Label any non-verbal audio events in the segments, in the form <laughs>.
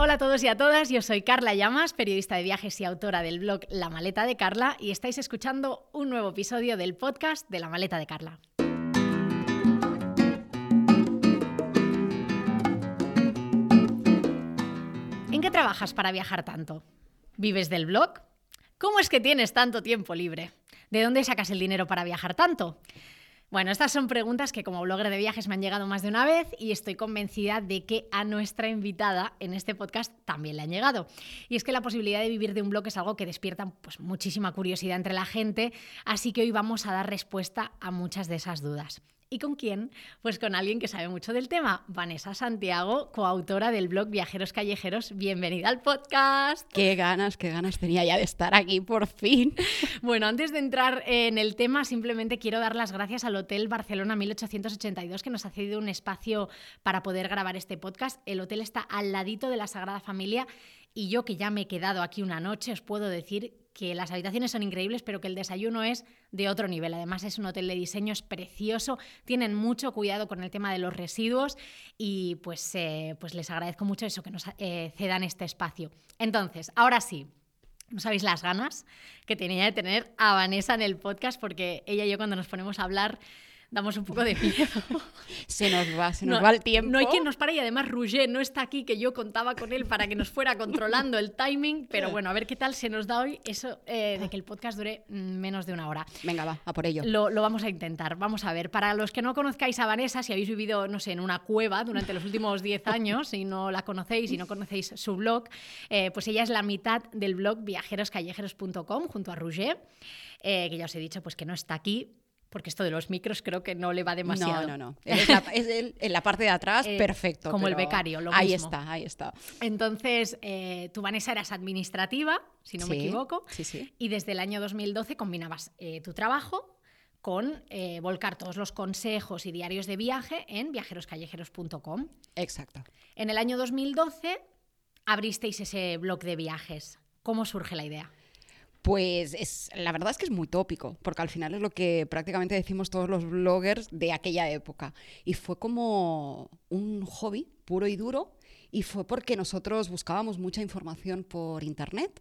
Hola a todos y a todas, yo soy Carla Llamas, periodista de viajes y autora del blog La Maleta de Carla, y estáis escuchando un nuevo episodio del podcast de La Maleta de Carla. ¿En qué trabajas para viajar tanto? ¿Vives del blog? ¿Cómo es que tienes tanto tiempo libre? ¿De dónde sacas el dinero para viajar tanto? Bueno, estas son preguntas que como blogger de viajes me han llegado más de una vez y estoy convencida de que a nuestra invitada en este podcast también le han llegado. Y es que la posibilidad de vivir de un blog es algo que despierta pues, muchísima curiosidad entre la gente, así que hoy vamos a dar respuesta a muchas de esas dudas. ¿Y con quién? Pues con alguien que sabe mucho del tema, Vanessa Santiago, coautora del blog Viajeros Callejeros. Bienvenida al podcast. Qué ganas, qué ganas tenía ya de estar aquí por fin. <laughs> Bueno, antes de entrar en el tema, simplemente quiero dar las gracias al Hotel Barcelona 1882 que nos ha cedido un espacio para poder grabar este podcast. El hotel está al ladito de la Sagrada Familia y yo que ya me he quedado aquí una noche os puedo decir que las habitaciones son increíbles, pero que el desayuno es de otro nivel. Además es un hotel de diseño, es precioso, tienen mucho cuidado con el tema de los residuos y pues, eh, pues les agradezco mucho eso que nos eh, cedan este espacio. Entonces, ahora sí, no sabéis las ganas que tenía de tener a Vanessa en el podcast porque ella y yo cuando nos ponemos a hablar damos un poco de miedo. <laughs> se nos va, se nos no, va el tiempo. No hay quien nos pare y además Roger no está aquí, que yo contaba con él para que nos fuera controlando el timing, pero bueno, a ver qué tal se nos da hoy eso eh, de que el podcast dure menos de una hora. Venga, va, a por ello. Lo, lo, vamos a intentar, vamos a ver. Para los que no conozcáis a Vanessa, si habéis vivido, no sé, en una cueva durante los últimos 10 años y no la conocéis y no conocéis su blog, eh, pues ella es la mitad del blog viajeroscallejeros.com junto a Roger, eh, que ya os he dicho pues que no está aquí, porque esto de los micros creo que no le va demasiado. No, no, no. <laughs> Es, la, es el, en la parte de atrás, eh, perfecto. Como el becario, lo ahí mismo. está, ahí está. Entonces, eh, tú, Vanessa, eras administrativa, si no sí, me equivoco, sí, sí. y desde el año 2012 combinabas eh, tu trabajo con eh, volcar todos los consejos y diarios de viaje en viajeroscallejeros.com. Exacto. En el año 2012 abristeis ese blog de viajes. ¿Cómo surge la idea? Pues es, la verdad es que es muy tópico, porque al final es lo que prácticamente decimos todos los bloggers de aquella época. Y fue como un hobby puro y duro, y fue porque nosotros buscábamos mucha información por internet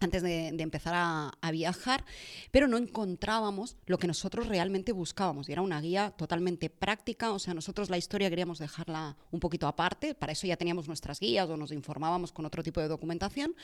antes de, de empezar a, a, viajar, pero no encontrábamos lo que nosotros realmente buscábamos. Y era una guía totalmente práctica, o sea, nosotros la historia queríamos dejarla un poquito aparte, para eso ya teníamos nuestras guías o nos informábamos con otro tipo de documentación,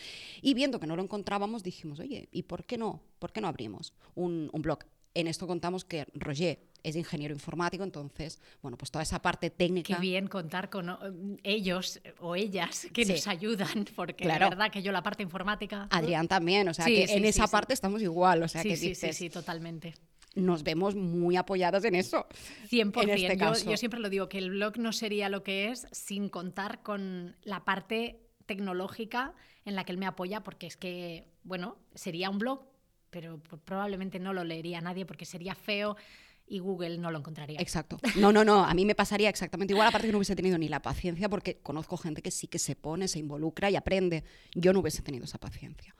y viendo que no lo encontrábamos, dijimos, oye, ¿y por qué no? ¿Por qué no abrimos un, un blog? En esto contamos que Roger es ingeniero informático, entonces, bueno, pues toda esa parte técnica. Qué bien contar con uh, ellos o ellas que Sí. nos ayudan, porque Claro. la verdad que yo la parte informática... Adrián también, o sea, Sí, que sí, en esa parte estamos igual, o sea, que sí, dices, sí, sí, totalmente. nos vemos muy apoyadas en eso. 100%. En este caso. yo siempre lo digo, que el blog no sería lo que es sin contar con la parte tecnológica en la que él me apoya, porque es que, bueno, sería un blog, pero probablemente no lo leería nadie porque sería feo y Google no lo encontraría. Exacto. No, no, no, a mí me pasaría exactamente igual, aparte que no hubiese tenido ni la paciencia, porque conozco gente que sí que se pone, se involucra y aprende. Yo no hubiese tenido esa paciencia.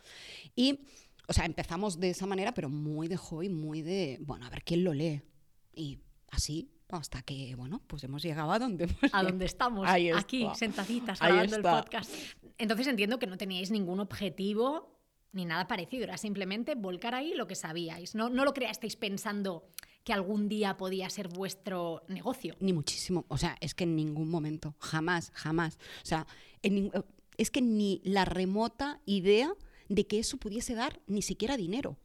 Y, o sea, empezamos de esa manera, pero muy de hobby, muy de, bueno, a ver quién lo lee. Y así, hasta que, bueno, pues hemos llegado a donde hemos a donde estamos, Ahí aquí, sentaditas, grabando el podcast. Entonces entiendo que no teníais ningún objetivo ni nada parecido, era simplemente volcar ahí lo que sabíais. No, no lo creasteis pensando que algún día podía ser vuestro negocio. Ni muchísimo. O sea, es que en ningún momento, jamás, jamás. O sea, en nin- es que ni la remota idea de que eso pudiese dar ni siquiera dinero.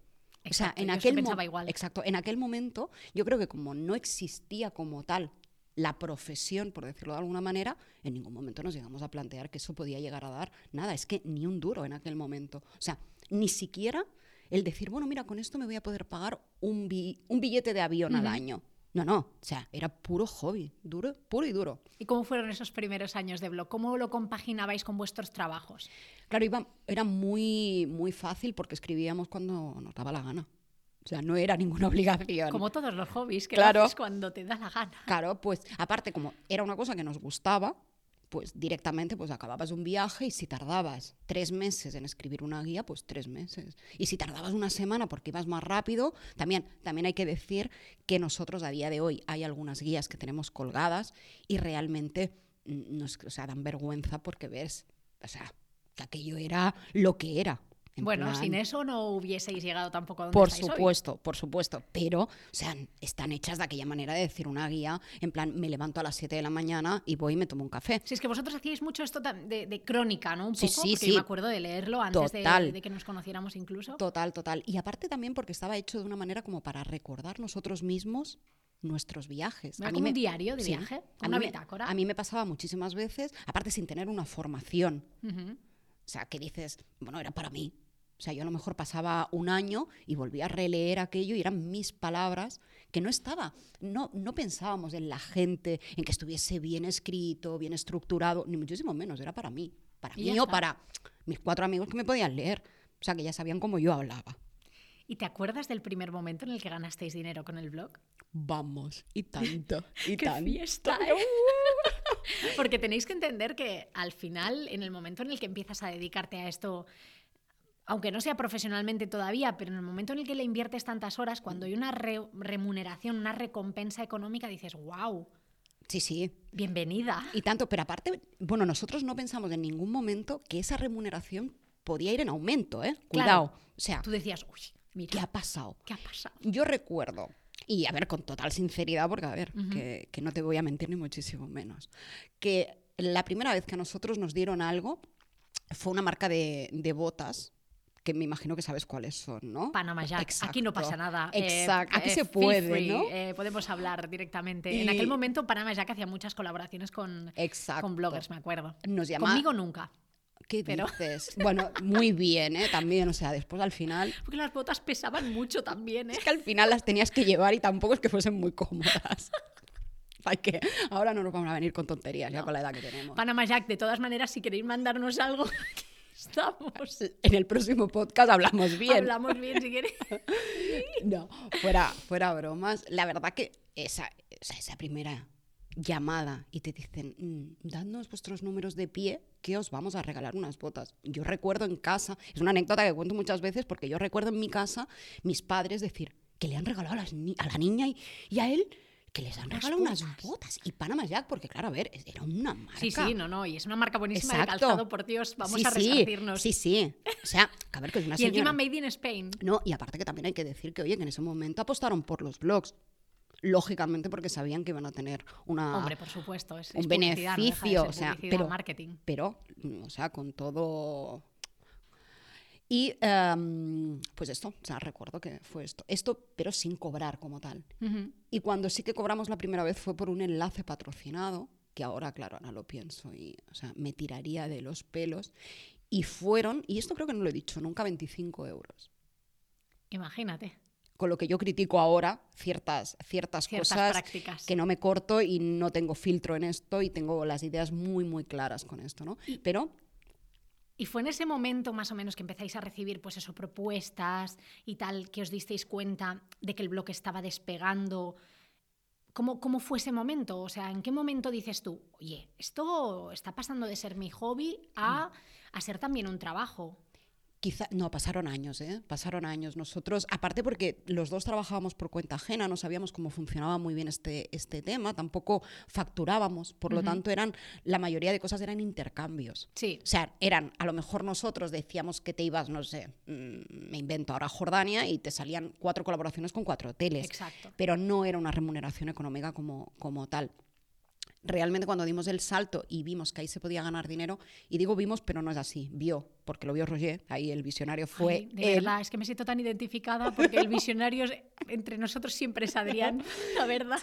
o sea, Exacto, en aquel mo- pensaba igual. Exacto, en aquel momento yo creo que como no existía como tal la profesión, por decirlo de alguna manera, en ningún momento nos llegamos a plantear que eso podía llegar a dar nada, es que ni un duro en aquel momento. O sea, ni siquiera el decir, bueno, mira, con esto me voy a poder pagar un, bi- un billete de avión al año. No, no, o sea, era puro hobby, duro, puro y duro. ¿Y cómo fueron esos primeros años de blog? ¿Cómo lo compaginabais con vuestros trabajos? Claro, iba, era muy, muy fácil porque escribíamos cuando nos daba la gana. O sea, no era ninguna <laughs> obligación. Como todos los hobbies, que Claro. lo haces cuando te da la gana. Claro, pues aparte como era una cosa que nos gustaba, pues directamente pues acababas un viaje y si tardabas tres meses en escribir una guía, pues tres meses. Y si tardabas una semana porque ibas más rápido, también, también hay que decir que nosotros a día de hoy hay algunas guías que tenemos colgadas y realmente mm, nos dan vergüenza porque ves, o sea, que aquello era lo que era. En Bueno, plan- sin eso no hubieseis llegado tampoco a donde por hoy. supuesto, por supuesto. Pero, o sea, están hechas de aquella manera de decir una guía, en plan, me levanto a las 7 de la mañana y voy y me tomo un café. Si es que vosotros hacíais mucho esto de, de crónica, ¿no? Un Sí, poco, sí, porque sí. me acuerdo de leerlo antes de, Total. de que nos conociéramos incluso. Total, total. Y aparte también porque estaba hecho de una manera como para recordar nosotros mismos nuestros viajes. Era como un diario de viaje, a una mí me- bitácora. a mí me pasaba muchísimas veces, aparte sin tener una formación. Ujú. O sea, que dices, bueno, era para mí. O sea, yo a lo mejor pasaba un año y volvía a releer aquello y eran mis palabras que no estaba, no, no pensábamos en la gente, en que estuviese bien escrito, bien estructurado, ni muchísimo menos, era para mí. Para mí o para mis cuatro amigos que me podían leer. O sea, que ya sabían cómo yo hablaba. ¿Y te acuerdas del primer momento en el que ganasteis dinero con el blog? Vamos, y tanto, <laughs> y ¡Qué tanto. fiesta! ¿eh? <laughs> Porque tenéis que entender que al final, en el momento en el que empiezas a dedicarte a esto, aunque no sea profesionalmente todavía, pero en el momento en el que le inviertes tantas horas, cuando hay una re- remuneración, una recompensa económica, dices, wow, Sí, sí. bienvenida. Y tanto, pero aparte, bueno, nosotros no pensamos en ningún momento que esa remuneración podía ir en aumento, ¿eh? Cuidado. Claro. O sea, Tú decías, uy, mira, ¿qué ha pasado? ¿qué ha pasado? Yo recuerdo, y a ver, con total sinceridad, porque a ver, que, que no te voy a mentir ni muchísimo menos, que la primera vez que a nosotros nos dieron algo fue una marca de, de botas, que me imagino que sabes cuáles son, ¿no? Panama Jack. Aquí no pasa Exacto. nada. Eh, Exacto. Aquí eh, se puede, free, ¿no? eh, podemos hablar directamente. En Y- aquel momento Panama Jack hacía muchas colaboraciones con, Exacto. con bloggers, me acuerdo. Nos llama- Conmigo nunca. ¿Qué pero- dices? Bueno, muy bien, ¿eh? También, o sea, después al final... <laughs> Porque las botas pesaban mucho también, ¿eh? Es que al final las tenías que llevar y tampoco es que fuesen muy cómodas. <laughs> Hay que, ahora no nos vamos a venir con tonterías, ya con la edad que tenemos. Panama Jack, de todas maneras, si queréis mandarnos algo, <laughs> estamos. En el próximo podcast hablamos bien. Hablamos bien si queréis. <laughs> No, fuera, fuera bromas. La verdad que esa, esa, esa primera llamada y te dicen, "Mm, dadnos vuestros números de pie que os vamos a regalar unas botas. Yo recuerdo en casa, es una anécdota que cuento muchas veces porque yo recuerdo en mi casa mis padres decir que le han regalado a, las ni- a la niña y, y a él que les han regalado unas botas. y Panama Jack, porque claro, a ver, era una marca. Sí, sí, no, no. Y es una marca buenísima de calzado, por Dios. Vamos Sí, a resarcirnos. Sí, sí. O sea, a ver, que es una y encima señora. Made in Spain. No, y aparte que también hay que decir que, oye, que en ese momento apostaron por los blogs. Lógicamente porque sabían que iban a tener una, Hombre, por supuesto. Es, un es publicidad, no de beneficio. o sea, pero, marketing. pero, o sea, con todo... Y em, pues esto, o sea, recuerdo que fue esto. Esto, pero sin cobrar como tal. Ujú. Y cuando sí que cobramos la primera vez fue por un enlace patrocinado, que ahora, claro, ahora lo pienso y, o sea, me tiraría de los pelos. Y fueron, y esto creo que no lo he dicho nunca, 25 euros. Imagínate. Con lo que yo critico ahora ciertas, ciertas, Ciertas cosas prácticas. que no me corto y no tengo filtro en esto y tengo las ideas muy, muy claras con esto, ¿no? Pero Y fue en ese momento más o menos que empezáis a recibir pues eso, propuestas y tal, que os disteis cuenta de que el blog estaba despegando. ¿Cómo, ¿Cómo fue ese momento? O sea, ¿en qué momento dices tú, oye, esto está pasando de ser mi hobby a, a ser también un trabajo? Quizá, no, pasaron años, ¿eh? Pasaron años. Nosotros, aparte porque los dos trabajábamos por cuenta ajena, no sabíamos cómo funcionaba muy bien este, este tema, tampoco facturábamos, por lo tanto eran, la mayoría de cosas eran intercambios. Sí. O sea, eran, a lo mejor nosotros decíamos que te ibas, no sé, mm, me invento ahora Jordania y te salían cuatro colaboraciones con cuatro hoteles. Exacto. Pero no era una remuneración económica como, como tal realmente cuando dimos el salto y vimos que ahí se podía ganar dinero, y digo vimos, pero no es así, vio, porque lo vio Roger, ahí el visionario fue Ay, de él. verdad, es que me siento tan identificada porque el visionario entre nosotros siempre es Adrián, <laughs> la verdad.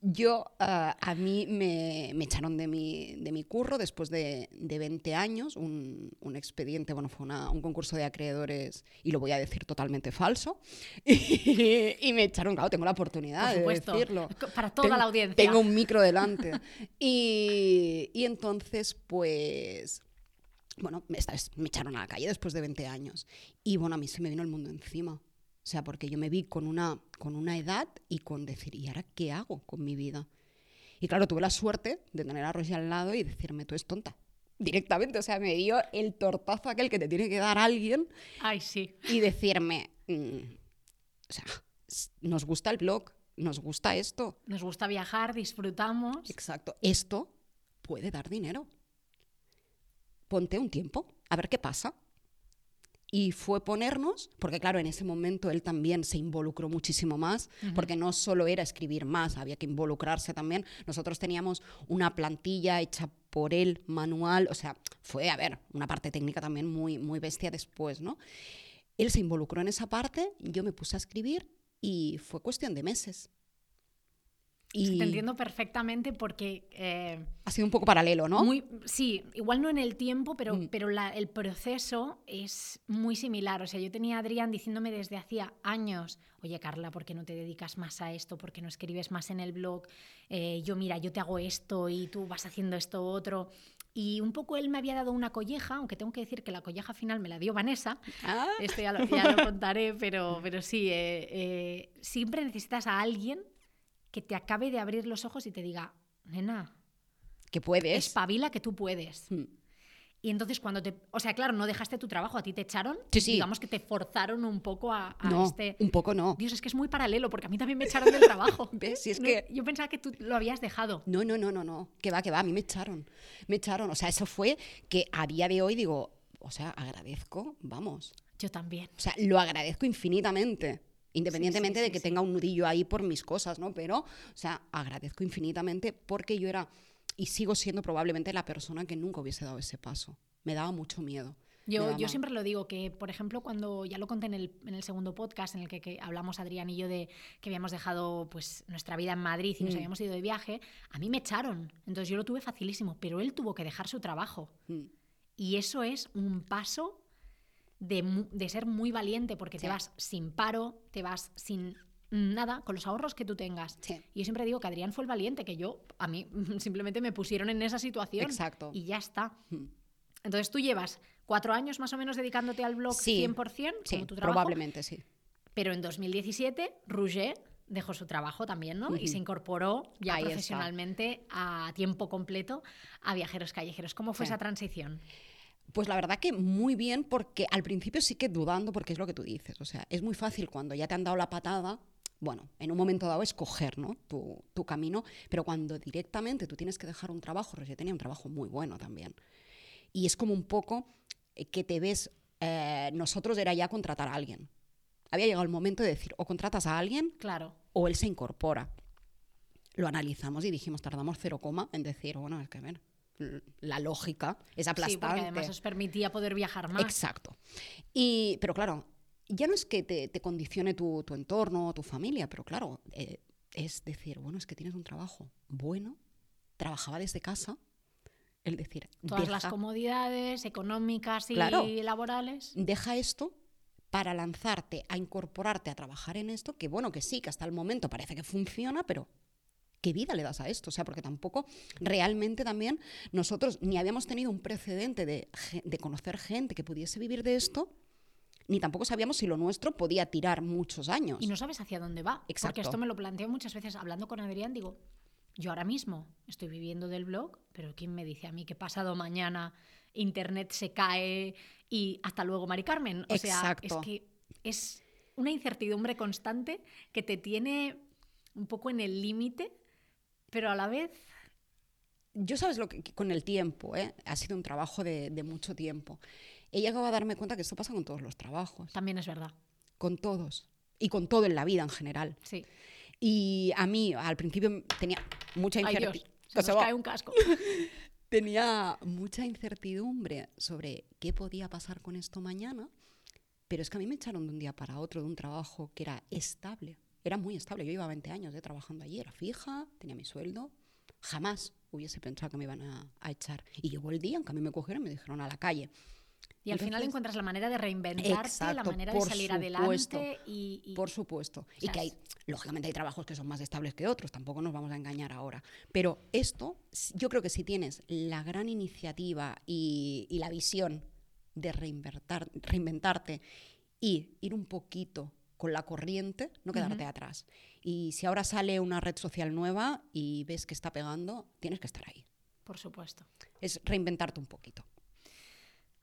Yo, ah, a mí me, me echaron de mi, de mi curro después de, de 20 años, un, un expediente, bueno, fue una- un concurso de acreedores, y lo voy a decir totalmente falso, <laughs> y, y me echaron, claro, tengo la oportunidad Por de decirlo. para toda la audiencia. Tengo un micro delante. <laughs> y, y entonces, pues, bueno, me, esta vez me echaron a la calle después de 20 años. Y bueno, a mí se me vino el mundo encima. O sea, porque yo me vi con una, con una edad y con decir, ¿y ahora qué hago con mi vida? Y claro, tuve la suerte de tener a Rosie al lado y decirme, tú eres tonta. Directamente, o sea, me dio el tortazo aquel que te tiene que dar alguien Ay, sí. y decirme, mm, o sea, nos gusta el blog, nos gusta esto, Nos gusta viajar, disfrutamos. Exacto. Esto puede dar dinero. Ponte un tiempo, a ver qué pasa. Y fue ponernos, porque claro, en ese momento él también se involucró muchísimo más, porque no solo era escribir más, había que involucrarse también. Nosotros teníamos una plantilla hecha por él, manual, o sea, fue, a ver, una parte técnica también muy, muy bestia después, ¿no? Él se involucró en esa parte, yo me puse a escribir y fue cuestión de meses. Y Te entiendo perfectamente porque... eh, ha sido un poco paralelo, ¿no? Mm. Muy, sí, igual no en el tiempo, pero, pero la- el proceso es muy similar. O sea, yo tenía a Adrián diciéndome desde hacía años, oye Carla, ¿por qué no te dedicas más a esto? ¿Por qué no escribes más en el blog? Eh, yo, mira, yo te hago esto y tú vas haciendo esto otro. Y un poco él me había dado una colleja, aunque tengo que decir que la colleja final me la dio Vanessa. Ah. Esto ya lo, ya lo contaré, pero, pero sí, eh, eh, siempre necesitas a alguien que te acabe de abrir los ojos y te diga, nena, que puedes. espabila que tú puedes. Mm. Y entonces cuando te... O sea, claro, no dejaste tu trabajo, a ti te echaron. Sí, sí. Digamos que te forzaron un poco a, a No, este... un poco no. Dios, es que es muy paralelo, porque a mí también me echaron del trabajo. <laughs> ¿Ves? Si es No, que- Yo pensaba que tú lo habías dejado. No, no, no, no, no. Que va, que va. A mí me echaron. Me echaron. O sea, eso fue que a día de hoy digo, o sea, agradezco, vamos. Yo también. O sea, lo agradezco infinitamente. Independientemente sí, de que tenga un nudillo ahí por mis cosas, ¿no? Pero, o sea, agradezco infinitamente porque yo era y sigo siendo probablemente la persona que nunca hubiese dado ese paso. Me daba mucho miedo. Yo, yo siempre lo digo, que por ejemplo, cuando ya lo conté en el, en el segundo podcast en el que, que hablamos Adrián y yo de que habíamos dejado pues nuestra vida en Madrid y nos Mm. habíamos ido de viaje, a mí me echaron. Entonces yo lo tuve facilísimo, pero él tuvo que dejar su trabajo. Mm. Y eso es un paso de, ser muy valiente porque te vas sin paro, te vas sin nada, con los ahorros que tú tengas. Sí. Y yo siempre digo que Adrián fue el valiente, que yo, a mí <laughs> simplemente me pusieron en esa situación. Exacto. Y ya está. Mm. Entonces tú llevas cuatro años más o menos dedicándote al blog Sí. 100%, Sí, como tu trabajo. probablemente sí. Pero en 2017, Rouget dejó su trabajo también, ¿no? Y se incorporó ya Ahí está. profesionalmente a tiempo completo a Viajeros Callejeros. ¿Cómo fue esa transición? Pues la verdad que muy bien, porque al principio sí que dudando, porque es lo que tú dices. O sea, es muy fácil cuando ya te han dado la patada, bueno, en un momento dado escoger ¿no? tu, tu camino, pero cuando directamente tú tienes que dejar un trabajo, Roger tenía un trabajo muy bueno también. Y es como un poco eh, que te ves, eh, nosotros era ya contratar a alguien. Había llegado el momento de decir, o contratas a alguien Claro. o él se incorpora. Lo analizamos y dijimos, tardamos cero coma en decir, bueno, es que a ver, l- la lógica es Sí, aplastante. porque además os permitía poder viajar más. Exacto. Y, pero claro, ya no es que te, te condicione tu, tu entorno, tu familia, pero claro, eh, es decir, bueno, es que tienes un trabajo bueno, trabajaba desde casa, el decir, Todas las comodidades económicas y Claro. laborales. deja esto para lanzarte a incorporarte a trabajar en esto, que bueno, que sí, que hasta el momento parece que funciona, pero ¿qué vida le das a esto? O sea, porque tampoco realmente también nosotros ni habíamos tenido un precedente de, de conocer gente que pudiese vivir de esto, ni tampoco sabíamos si lo nuestro podía tirar muchos años. Y no sabes hacia dónde va. Porque Exacto. esto me lo planteo muchas veces hablando con Adrián. Digo, yo ahora mismo estoy viviendo del blog, pero ¿quién me dice a mí que pasado mañana Internet se cae y hasta luego, Mari Carmen. O sea, es Exacto. que es una incertidumbre constante que te tiene un poco en el límite, pero a la vez Yo sabes lo que con el tiempo, ¿eh? ha sido un trabajo de, de mucho tiempo. He llegado a darme cuenta que esto pasa con todos los trabajos, también es verdad. con todos y con todo en la vida en general. Sí. Y a mí al principio tenía mucha incertidumbre. se nos cae un casco. <laughs> Tenía mucha incertidumbre sobre qué podía pasar con esto mañana, pero es que a mí me echaron de un día para otro de un trabajo que era estable. Era muy estable. Yo llevaba 20 años eh, trabajando allí, era fija, tenía mi sueldo. Jamás hubiese pensado que me iban a, a echar. Y llegó el día en que a mí me cogieron y me dijeron a la calle. Y al final encuentras la manera de reinventarte, la Exacto, manera de salir supuesto, adelante y, y- Por supuesto. y que hay, lógicamente hay trabajos que son más estables que otros, tampoco nos vamos a engañar ahora. Pero esto, yo creo que si tienes la gran iniciativa y, y la visión de reinventar- reinventarte y ir un poquito con la corriente, no quedarte atrás. Y si ahora sale una red social nueva y ves que está pegando, tienes que estar ahí. por supuesto. Es reinventarte un poquito.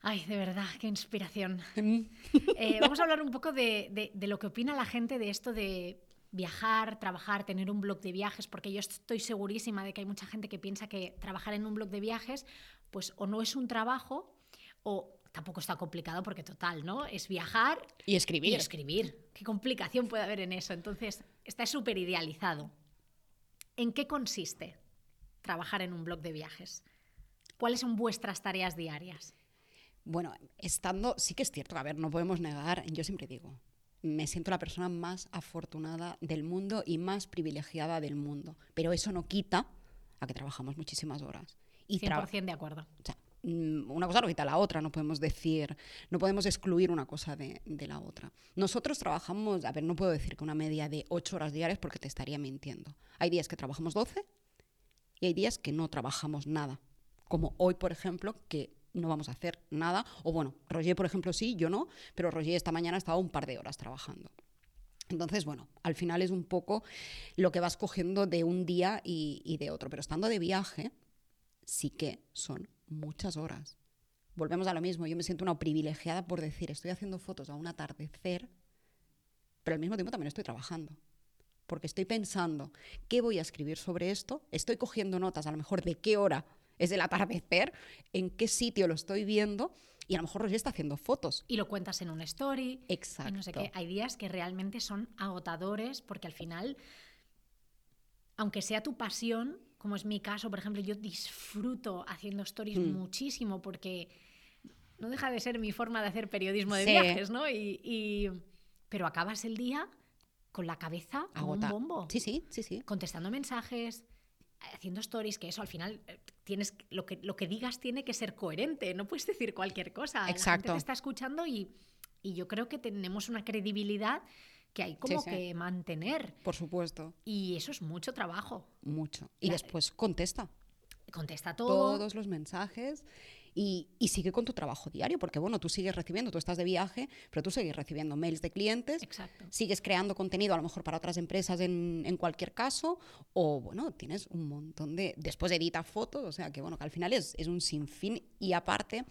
Ay, de verdad, qué inspiración. <laughs> Eh, vamos a hablar un poco de, de- de lo que opina la gente de esto de viajar, trabajar, tener un blog de viajes, porque yo estoy segurísima de que hay mucha gente que piensa que trabajar en un blog de viajes, pues o no es un trabajo o tampoco está complicado porque total, ¿no? Es viajar Y escribir. y escribir. ¿Qué complicación puede haber en eso? Entonces, está súper idealizado. ¿En qué consiste trabajar en un blog de viajes? ¿Cuáles son vuestras tareas diarias? Bueno, estando, sí que es cierto, a ver, no podemos negar, yo siempre digo, me siento la persona más afortunada del mundo y más privilegiada del mundo, pero eso no quita a que trabajamos muchísimas horas. Y tra- 100% de acuerdo. o sea, una cosa no quita la otra, no podemos decir, no podemos excluir una cosa de, de la otra. Nosotros trabajamos, a ver, no puedo decir que una media de 8 horas diarias porque te estaría mintiendo. Hay días que trabajamos 12 y hay días que no trabajamos nada. Como hoy, por ejemplo, que no vamos a hacer nada. O bueno, Roger, por ejemplo, sí, yo no, pero Roger esta mañana ha estado un par de horas trabajando. Entonces, bueno, al final es un poco lo que vas cogiendo de un día y de otro. Pero estando de viaje, sí que son muchas horas. Volvemos a lo mismo. Yo me siento una privilegiada por decir, estoy haciendo fotos a un atardecer, pero al mismo tiempo también estoy trabajando. Porque estoy pensando, ¿qué voy a escribir sobre esto? Estoy cogiendo notas, a lo mejor, de qué hora es el atardecer, en qué sitio lo estoy viendo, y a lo mejor Roger está haciendo fotos. Y lo cuentas en una story. Exacto. no sé qué. Hay días que realmente son agotadores porque al final, aunque sea tu pasión, como es mi caso, por ejemplo, yo disfruto haciendo stories Mm. muchísimo porque no deja de ser mi forma de hacer periodismo de Sí. viajes, ¿no? Y, y- pero acabas el día con la cabeza Agota- un bombo. Sí, sí, sí, sí. contestando mensajes, haciendo stories, que eso al final eh, tienes lo que, lo que digas tiene que ser coherente, no puedes decir cualquier cosa. La gente Exacto. te está escuchando y, y yo creo que tenemos una credibilidad que hay como sí. que mantener. Por supuesto, Y eso es mucho trabajo. mucho. Y La- después contesta Contesta todo. todos los mensajes y, y sigue con tu trabajo diario, porque bueno, tú sigues recibiendo, tú estás de viaje, pero tú sigues recibiendo mails de clientes, Exacto. sigues creando contenido a lo mejor para otras empresas en, en cualquier caso, o bueno, tienes un montón de... Después editas fotos, o sea que bueno, que al final es, es un sinfín y aparte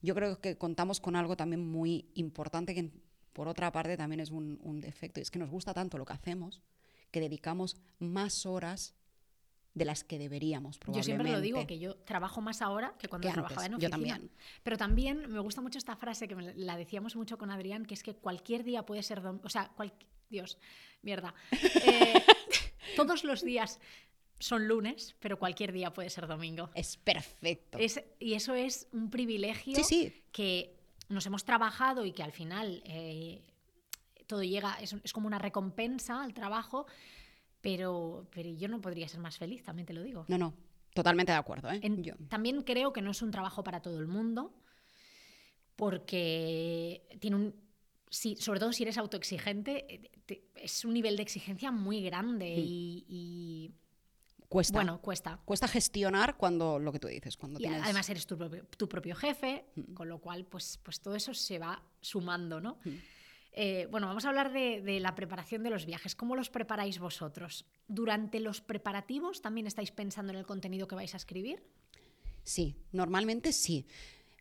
yo creo que contamos con algo también muy importante que por otra parte también es un, un defecto, es que nos gusta tanto lo que hacemos que dedicamos más horas de las que deberíamos Yo probablemente. siempre lo digo, que yo trabajo más ahora que cuando Que trabajaba en antes, yo oficina. también. Pero también me gusta mucho esta frase que me la decíamos mucho con Adrián, que es que cualquier día puede ser... O sea, cual- Dios, mierda. <laughs> Eh, todos los días son lunes, pero cualquier día puede ser domingo. Es perfecto. Es- y eso es un privilegio Sí, sí. que nos hemos trabajado y que al final eh, todo llega, es, es como una recompensa al trabajo, pero, pero yo no podría ser más feliz, también te lo digo. No, no, totalmente de acuerdo. ¿eh? En- Yo- También creo que no es un trabajo para todo el mundo, porque tiene un. si- sobre todo si eres autoexigente, eh, te- es un nivel de exigencia muy grande y, y, Cuesta. bueno, cuesta. Cuesta gestionar cuando lo que tú dices, cuando Y tienes... además eres tu propio, tu propio jefe, con lo cual, pues, pues todo eso se va sumando, ¿no? Eh, bueno, vamos a hablar de, de la preparación de los viajes. ¿Cómo los preparáis vosotros? ¿Durante los preparativos también estáis pensando en el contenido que vais a escribir? Sí, normalmente sí.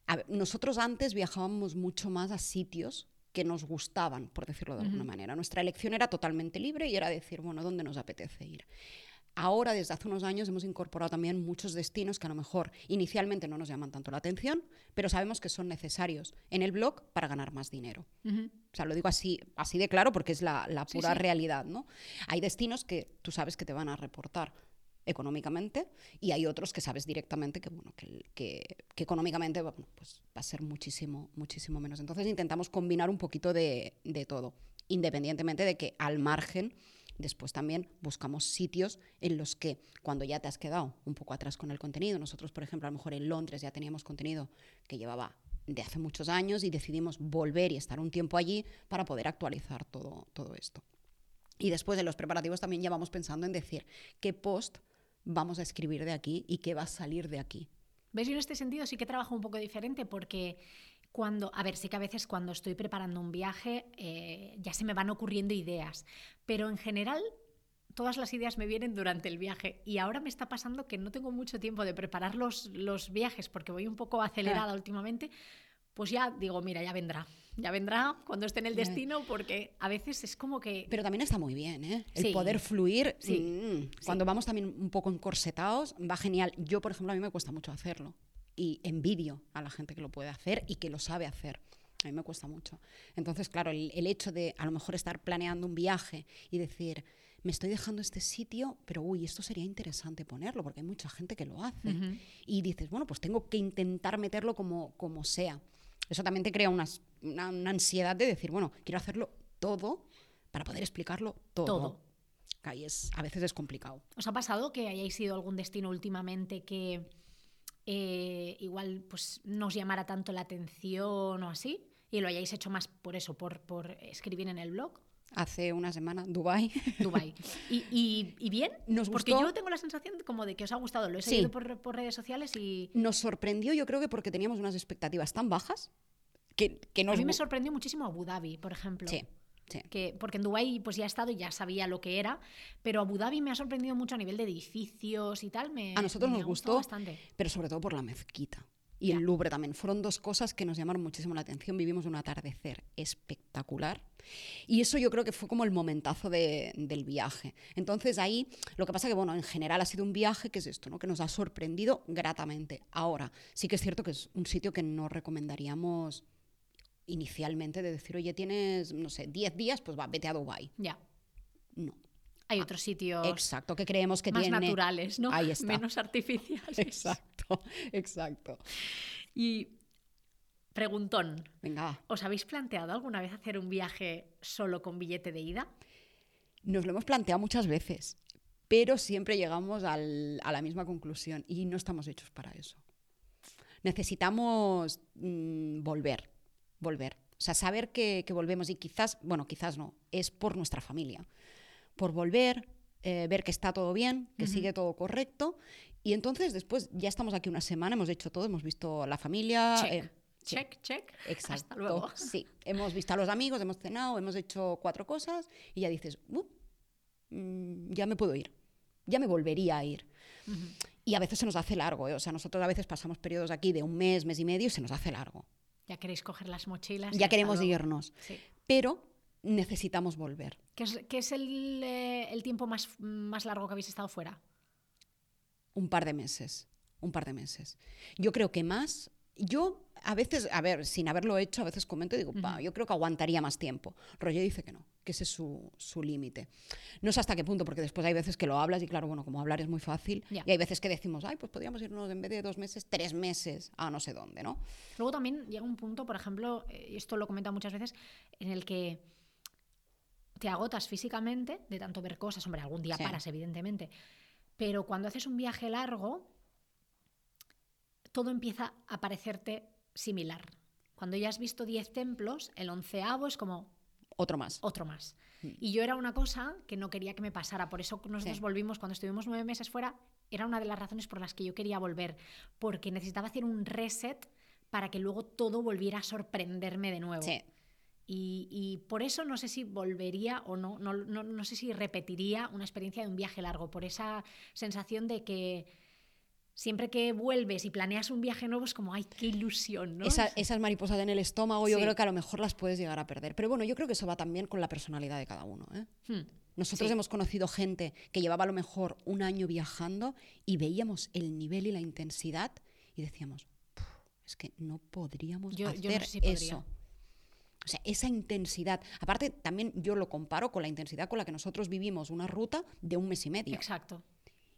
a ver, nosotros antes viajábamos mucho más a sitios que nos gustaban, por decirlo de alguna manera. Nuestra elección era totalmente libre y era decir, bueno, ¿dónde nos apetece ir? Ahora, desde hace unos años, hemos incorporado también muchos destinos que a lo mejor inicialmente no nos llaman tanto la atención, pero sabemos que son necesarios en el blog para ganar más dinero. O sea, lo digo así, así de claro porque es la, la pura realidad, ¿no? Hay destinos que tú sabes que te van a reportar económicamente y hay otros que sabes directamente que, bueno, que, que- que económicamente bueno, pues va a ser muchísimo, muchísimo menos. Entonces intentamos combinar un poquito de, de todo, independientemente de que al margen después también buscamos sitios en los que cuando ya te has quedado un poco atrás con el contenido, nosotros por ejemplo a lo mejor en Londres ya teníamos contenido que llevaba de hace muchos años y decidimos volver y estar un tiempo allí para poder actualizar todo, todo esto. Y después de los preparativos también ya vamos pensando en decir qué post vamos a escribir de aquí y qué va a salir de aquí. ¿Ves? Yo en este sentido sí que trabajo un poco diferente porque cuando, a ver, sí que a veces cuando estoy preparando un viaje eh, ya se me van ocurriendo ideas, pero en general todas las ideas me vienen durante el viaje y ahora me está pasando que no tengo mucho tiempo de preparar los, los viajes porque voy un poco acelerada últimamente, pues ya digo, mira, ya vendrá, ya vendrá cuando esté en el destino porque a veces es como que... Pero también está muy bien, ¿eh? El Sí. poder fluir. Sí. mm, Cuando vamos también un poco encorsetados, va genial. Yo, por ejemplo, a mí me cuesta mucho hacerlo. Y envidio a la gente que lo puede hacer y que lo sabe hacer. A mí me cuesta mucho. Entonces, claro, el, el hecho de a lo mejor estar planeando un viaje y decir, me estoy dejando este sitio, pero uy, esto sería interesante ponerlo, porque hay mucha gente que lo hace. Y dices, bueno, pues tengo que intentar meterlo como, como sea. Eso también te crea unas- una, una ansiedad de decir, bueno, quiero hacerlo todo para poder explicarlo todo. Todo. Ahí es, a veces es complicado. ¿Os ha pasado que hayáis ido a algún destino últimamente que eh, igual pues, no os llamara tanto la atención o así? Y lo hayáis hecho más por eso, por, por escribir en el blog. Hace una semana, Dubai Dubai. ¿Y, y- y bien? Nos Porque gustó. yo tengo la sensación como de que os ha gustado. Lo he Sí. seguido por, por redes sociales y nos sorprendió, yo creo que porque teníamos unas expectativas tan bajas que, que nos a mí me sorprendió muchísimo Abu Dhabi, por ejemplo. Sí, sí. Que, porque en Dubái pues ya he estado y ya sabía lo que era, pero Abu Dhabi me ha sorprendido mucho a nivel de edificios y tal. Me, A nosotros me nos gustó, bastante. pero sobre todo por la mezquita. Y el Louvre también. Fueron dos cosas que nos llamaron muchísimo la atención. Vivimos un atardecer espectacular. Y eso yo creo que fue como el momentazo de- del viaje. Entonces ahí, lo que pasa que, bueno, en general ha sido un viaje que es esto, ¿no? Que nos ha sorprendido gratamente. Ahora, sí que es cierto que es un sitio que no recomendaríamos inicialmente de decir, oye, tienes, no sé, 10 días, pues va, vete a Dubái. Ya. No. Hay otros sitios Exacto, que creemos que más tiene... naturales, ¿no? Ahí está. Menos artificiales. <laughs> Exacto, exacto. Y preguntón, Venga. ¿os habéis planteado alguna vez hacer un viaje solo con billete de ida? nos lo hemos planteado muchas veces, pero siempre llegamos al- a la misma conclusión y no estamos hechos para eso. Necesitamos mm, volver, volver. O sea, saber que, que volvemos y quizás, bueno, quizás no, es por nuestra familia. Por volver, eh, ver que está todo bien, que sigue todo correcto. Y entonces después ya estamos aquí una semana, hemos hecho todo, hemos visto a la familia. Check, eh, sí. check, check. <laughs> Exacto. Hasta luego. Sí, hemos visto a los amigos, hemos cenado, hemos hecho cuatro cosas y ya dices, "Uh, ya me puedo ir, ya me volvería a ir. Y a veces se nos hace largo, ¿eh? o sea, nosotros a veces pasamos periodos aquí de un mes, mes y medio y se nos hace largo. Ya queréis coger las mochilas. Ya queremos luego. irnos, Sí. pero necesitamos volver. ¿Qué es, qué es el, eh, el tiempo más, más largo que habéis estado fuera? Un par de meses, un par de meses. Yo creo que más, yo a veces, a ver, sin haberlo hecho, a veces comento y digo, "Pa, yo creo que aguantaría más tiempo. Roger dice que no, que ese es su, su límite. No sé hasta qué punto, porque después hay veces que lo hablas y claro, bueno, como hablar es muy fácil, Ya. y hay veces que decimos, ay, pues podríamos irnos en vez de dos meses, tres meses a no sé dónde, ¿no? Luego también llega un punto, por ejemplo, eh, y esto lo he comentado muchas veces, en el que te agotas físicamente de tanto ver cosas. Hombre, algún día Sí. paras, evidentemente. Pero cuando haces un viaje largo, todo empieza a parecerte similar. Cuando ya has visto 10 templos, el onceavo es como Otro más. otro más. Y yo era una cosa que no quería que me pasara. Por eso nosotros Sí. volvimos, cuando estuvimos nueve meses fuera, era una de las razones por las que yo quería volver. Porque necesitaba hacer un reset para que luego todo volviera a sorprenderme de nuevo. Sí. Y, y por eso no sé si volvería o no, no, no, no sé si repetiría una experiencia de un viaje largo, por esa sensación de que siempre que vuelves y planeas un viaje nuevo es como, ay, qué ilusión, ¿no? Esa- esas mariposas en el estómago yo creo que a lo mejor las puedes llegar a perder. Pero bueno, yo creo que eso va también con la personalidad de cada uno. ¿eh? Hmm. Nosotros Sí. hemos conocido gente que llevaba a lo mejor un año viajando y veíamos el nivel y la intensidad y decíamos, "Puf, es que no podríamos Yo- hacer yo no sé si podría. eso. O sea, esa intensidad. Aparte, también yo lo comparo con la intensidad con la que nosotros vivimos una ruta de un mes y medio. Exacto.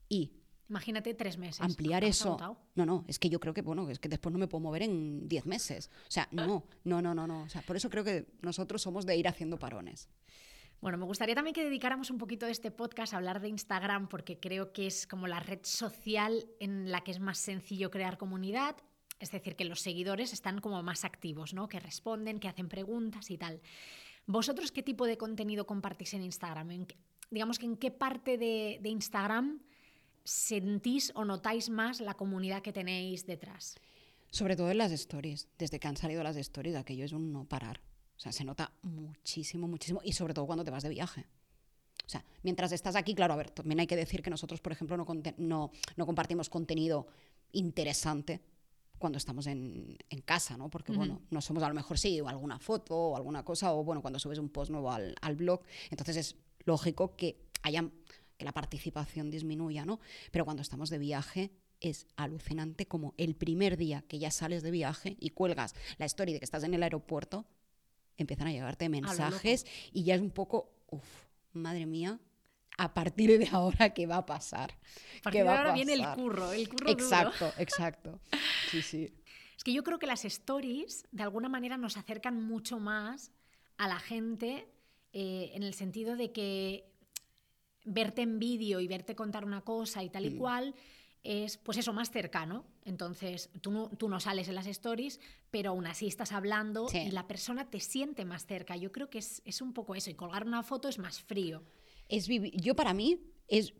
Y Imagínate tres meses. ampliar eso. agotado. No, no, es que yo creo que, bueno, es que después no me puedo mover en 10 meses. O sea, no, no, no, no, no. O sea, por eso creo que nosotros somos de ir haciendo parones. Bueno, me gustaría también que dedicáramos un poquito de este podcast a hablar de Instagram, porque creo que es como la red social en la que es más sencillo crear comunidad. Es decir, que los seguidores están como más activos, ¿no? Que responden, que hacen preguntas y tal. ¿Vosotros qué tipo de contenido compartís en Instagram? ¿En qué- digamos que en qué parte de, de Instagram sentís o notáis más la comunidad que tenéis detrás? Sobre todo en las stories. Desde que han salido las stories, aquello es un no parar. O sea, se nota muchísimo, muchísimo. Y sobre todo cuando te vas de viaje. O sea, mientras estás aquí, claro, a ver, también hay que decir que nosotros, por ejemplo, no, no, no compartimos contenido interesante cuando estamos en, en casa, ¿no? Porque, bueno, no somos a lo mejor sí, o alguna foto o alguna cosa, o bueno, cuando subes un post nuevo al, al blog, entonces es lógico que haya que la participación disminuya, ¿no? Pero cuando estamos de viaje es alucinante como el primer día que ya sales de viaje y cuelgas la story de que estás en el aeropuerto, empiezan a llegarte mensajes y ya es un poco, uff, madre mía, a partir de ahora, ¿qué va a pasar? A partir ¿Qué de va a ahora viene el curro, el curro duro. Exacto, exacto. Sí, sí. Es que yo creo que las stories de alguna manera nos acercan mucho más a la gente eh, en el sentido de que verte en vídeo y verte contar una cosa y tal y cual es pues eso más cercano. Entonces tú no, tú no sales en las stories, pero aún así estás hablando Sí. y la persona te siente más cerca. Yo creo que es, es un poco eso y colgar una foto es más frío. Es yo para mí es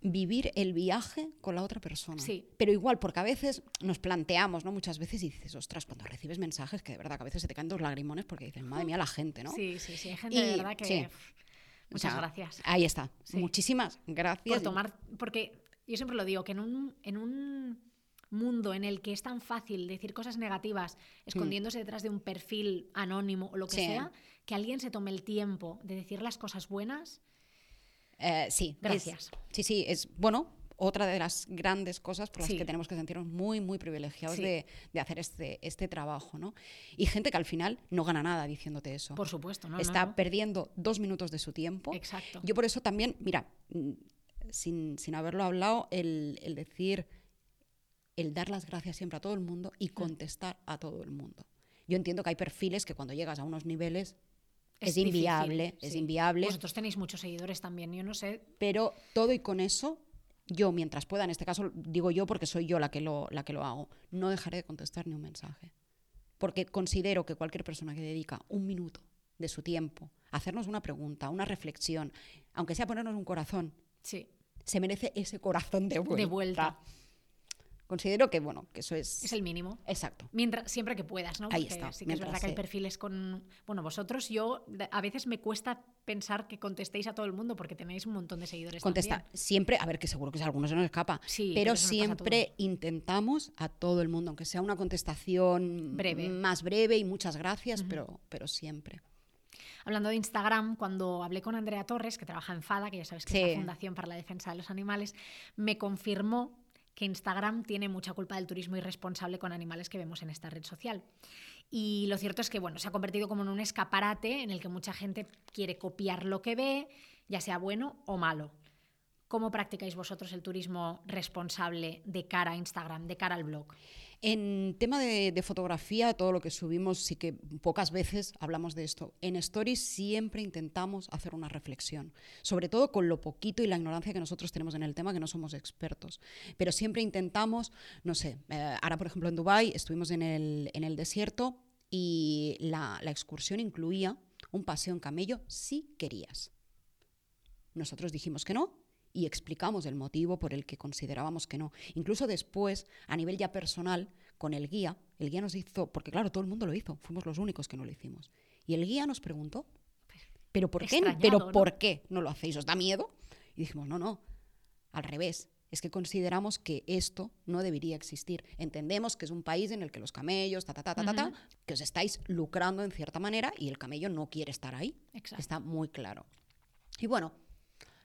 vivir el viaje con la otra persona. Sí. Pero igual, porque a veces nos planteamos, ¿no? Muchas veces y dices, ostras, cuando recibes mensajes que de verdad que a veces se te caen dos lagrimones porque dices, madre mía, la gente, ¿no? Sí, sí, sí. Hay gente Y- de verdad que... sí. Muchas O sea, gracias. Ahí está. Sí. Muchísimas gracias. por tomar, porque yo siempre lo digo, que en un, en un mundo en el que es tan fácil decir cosas negativas escondiéndose detrás de un perfil anónimo o lo que. Sí. sea, que alguien se tome el tiempo de decir las cosas buenas, Eh, sí. es- Gracias. sí, sí, es bueno. Otra de las grandes cosas por las Sí. que tenemos que sentirnos muy, muy privilegiados Sí. de, de hacer este, este trabajo, ¿no? Y gente que al final no gana nada diciéndote eso. por supuesto, ¿no? no, está no. perdiendo dos minutos de su tiempo. Exacto. Yo por eso también, mira, mm, sin, sin haberlo hablado, el, el decir, el dar las gracias siempre a todo el mundo Mm. y contestar a todo el mundo. Yo entiendo que hay perfiles que cuando llegas a unos niveles es, difícil, inviable, es sí. inviable, Vosotros tenéis muchos seguidores también, yo no sé. pero todo y con eso, yo mientras pueda, en este caso digo yo porque soy yo la que lo, la que lo hago, no dejaré de contestar ni un mensaje. Porque considero que cualquier persona que dedica un minuto de su tiempo a hacernos una pregunta, una reflexión, aunque sea ponernos un corazón, Sí, se merece ese corazón de vuelta. de vuelta. Considero que, bueno, que eso es... Es el mínimo. Exacto. Mientras, siempre que puedas, ¿no? Ahí Porque está, Sí que es verdad que hay perfiles con... Bueno, vosotros, yo, a veces me cuesta pensar que contestéis a todo el mundo porque tenéis un montón de seguidores Contesta también. siempre, a ver, que seguro que si alguno se nos escapa, Sí, pero pero a siempre intentamos a todo el mundo, aunque sea una contestación Breve. más breve y muchas gracias, pero, pero siempre. Hablando de Instagram, cuando hablé con Andrea Torres, que trabaja en FADA, que ya sabes que es la Fundación para la Defensa de los Animales, me confirmó que Instagram tiene mucha culpa del turismo irresponsable con animales que vemos en esta red social. Y lo cierto es que bueno, se ha convertido como en un escaparate en el que mucha gente quiere copiar lo que ve, ya sea bueno o malo. ¿Cómo practicáis vosotros el turismo responsable de cara a Instagram, de cara al blog? En tema de, fotografía, todo lo que subimos, sí que pocas veces hablamos de esto. En Stories siempre intentamos hacer una reflexión, sobre todo con lo poquito y la ignorancia que nosotros tenemos en el tema, que no somos expertos. Pero siempre intentamos, no sé, eh, ahora por ejemplo en Dubái estuvimos en el, en el desierto y la excursión incluía un paseo en camello si querías. Nosotros dijimos que no y explicamos el motivo por el que considerábamos que no. Incluso después, a nivel ya personal, con el guía, el guía nos hizo, porque claro, todo el mundo lo hizo, fuimos los únicos que no lo hicimos. Y el guía nos preguntó, ¿pero por qué, ¿pero ¿no? por qué no lo hacéis? ¿Os da miedo? Y dijimos, no, no, al revés. es que consideramos que esto no debería existir. Entendemos que es un país en el que los camellos, ta, ta, ta, ta, ta, ta, que os estáis lucrando en cierta manera y el camello no quiere estar ahí. Exacto. Está muy claro. Y bueno,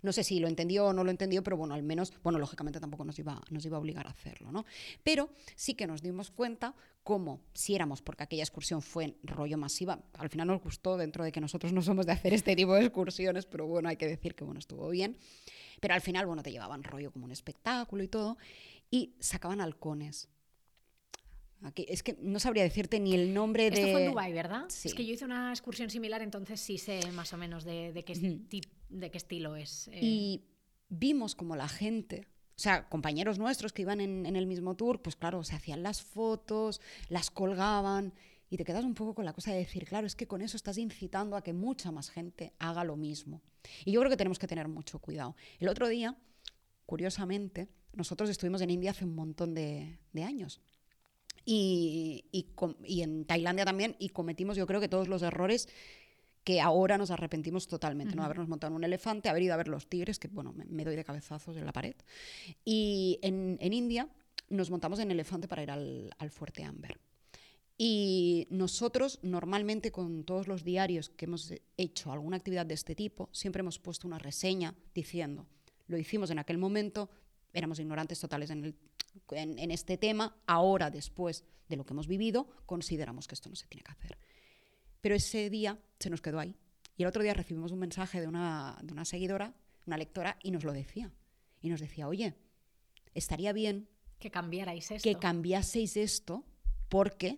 no sé si lo entendió o no lo entendió, pero bueno, al menos, bueno, lógicamente tampoco nos iba, nos iba a obligar a hacerlo, ¿no? Pero sí que nos dimos cuenta cómo, si éramos, porque aquella excursión fue en rollo masiva, al final nos gustó dentro de que nosotros no somos de hacer este tipo de excursiones, pero bueno, hay que decir que bueno, estuvo bien. Pero al final, bueno, te llevaban rollo como un espectáculo y todo, y sacaban halcones. Aquí, es que no sabría decirte ni el nombre de... Esto fue en Dubái, ¿verdad? Sí. Es que yo hice una excursión similar, entonces sí sé más o menos de, de qué, esti- de qué estilo es. eh. Y vimos como la gente, o sea, compañeros nuestros que iban en, el mismo tour, pues claro, se hacían las fotos, las colgaban y te quedas un poco con la cosa de decir, claro, es que con eso estás incitando a que mucha más gente haga lo mismo. Y yo creo que tenemos que tener mucho cuidado. El otro día, curiosamente, nosotros estuvimos en India hace un montón de, años. Y, y en Tailandia también, y cometimos yo creo que todos los errores que ahora nos arrepentimos totalmente, ¿no? Habernos montado en un elefante, haber ido a ver los tigres, que bueno, me, me doy de cabezazos en la pared. Y en, en India nos montamos en elefante para ir al, al Fuerte Amber. Y nosotros normalmente con todos los diarios que hemos hecho alguna actividad de este tipo, siempre hemos puesto una reseña diciendo, lo hicimos en aquel momento, éramos ignorantes totales en, el- en- en este tema, ahora después de lo que hemos vivido, consideramos que esto no se tiene que hacer. Pero ese día se nos quedó ahí. Y el otro día recibimos un mensaje de una, de una seguidora, una lectora, y nos lo decía. Y nos decía, oye, estaría bien que cambiarais esto. que cambiaseis esto porque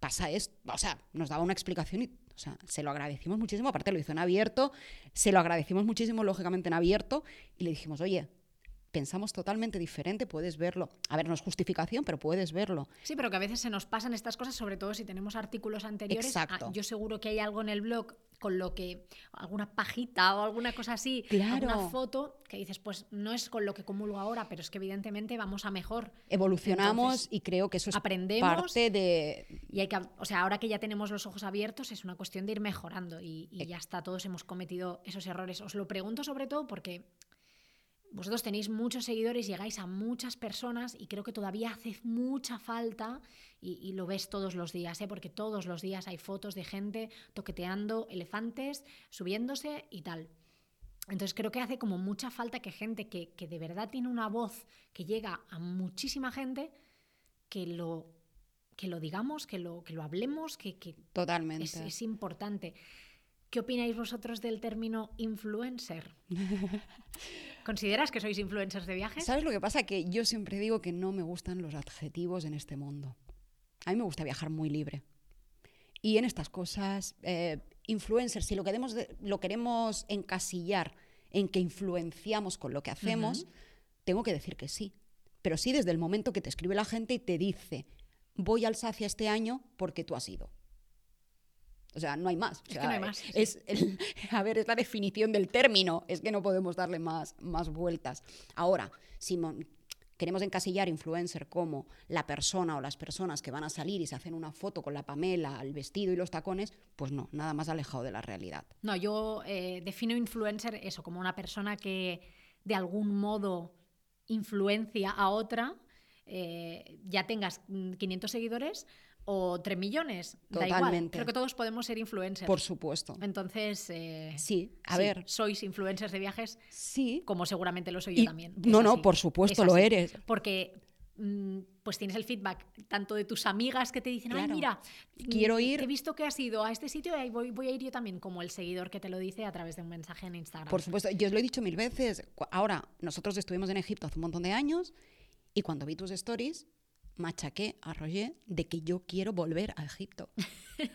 pasa esto. O sea, nos daba una explicación y o sea, se lo agradecimos muchísimo. Aparte lo hizo en abierto, se lo agradecimos muchísimo, lógicamente, en abierto. Y le dijimos, oye, pensamos totalmente diferente, puedes verlo. A ver, no es justificación, pero puedes verlo. Sí, pero que a veces se nos pasan estas cosas, sobre todo si tenemos artículos anteriores. Exacto. Ah, yo seguro que hay algo en el blog con lo que alguna pajita o alguna cosa así, Claro. alguna foto que dices, pues no es con lo que comulgo ahora, pero es que evidentemente vamos a mejor. Evolucionamos Entonces, y creo que eso es aprendemos parte de, Y hay que, o sea, ahora que ya tenemos los ojos abiertos, es una cuestión de ir mejorando y, y ya está, todos hemos cometido esos errores. Os lo pregunto sobre todo porque vosotros tenéis muchos seguidores, llegáis a muchas personas y creo que todavía hace mucha falta y, y lo ves todos los días, ¿eh? porque todos los días hay fotos de gente toqueteando elefantes, subiéndose y tal. Entonces creo que hace como mucha falta que gente que, que de verdad tiene una voz que llega a muchísima gente, que lo, que lo digamos, que lo, que lo hablemos, que, que totalmente. es, es importante. ¿Qué opináis vosotros del término influencer? <laughs> ¿Consideras que sois influencers de viajes? ¿Sabes lo que pasa? Que yo siempre digo que no me gustan los adjetivos en este mundo. A mí me gusta viajar muy libre. Y en estas cosas, eh, influencers, si lo queremos, lo queremos encasillar en que influenciamos con lo que hacemos, tengo que decir que sí. Pero sí desde el momento que te escribe la gente y te dice, voy a Alsacia este año porque tú has ido. O sea, no hay más. O Es que no hay más, es el- <laughs> a ver, es la definición del término. Es que no podemos darle más, más vueltas. Ahora, si mo- queremos encasillar influencer como la persona o las personas que van a salir y se hacen una foto con la Pamela, el vestido y los tacones, pues no, nada más alejado de la realidad. No, yo eh, defino influencer eso, como una persona que de algún modo influencia a otra, eh, ya tengas mm, 500 seguidores o 3 millones, da igual. Totalmente. Creo que todos podemos ser influencers. Por supuesto. Entonces, eh, Sí, a sí, ver. sois influencers de viajes, Sí. como seguramente lo soy yo Y- también. no, Es no, así, por supuesto es lo eres. Porque mm, pues tienes el feedback tanto de tus amigas que te dicen, ay, mira, Quiero mm, ir". He visto que has ido a este sitio y ahí voy, voy a ir yo también, como el seguidor que te lo dice a través de un mensaje en Instagram. Por supuesto, yo os lo he dicho mil veces. Ahora, nosotros estuvimos en Egipto hace un montón de años y cuando vi tus stories, machaqué a Roger de que yo quiero volver a Egipto.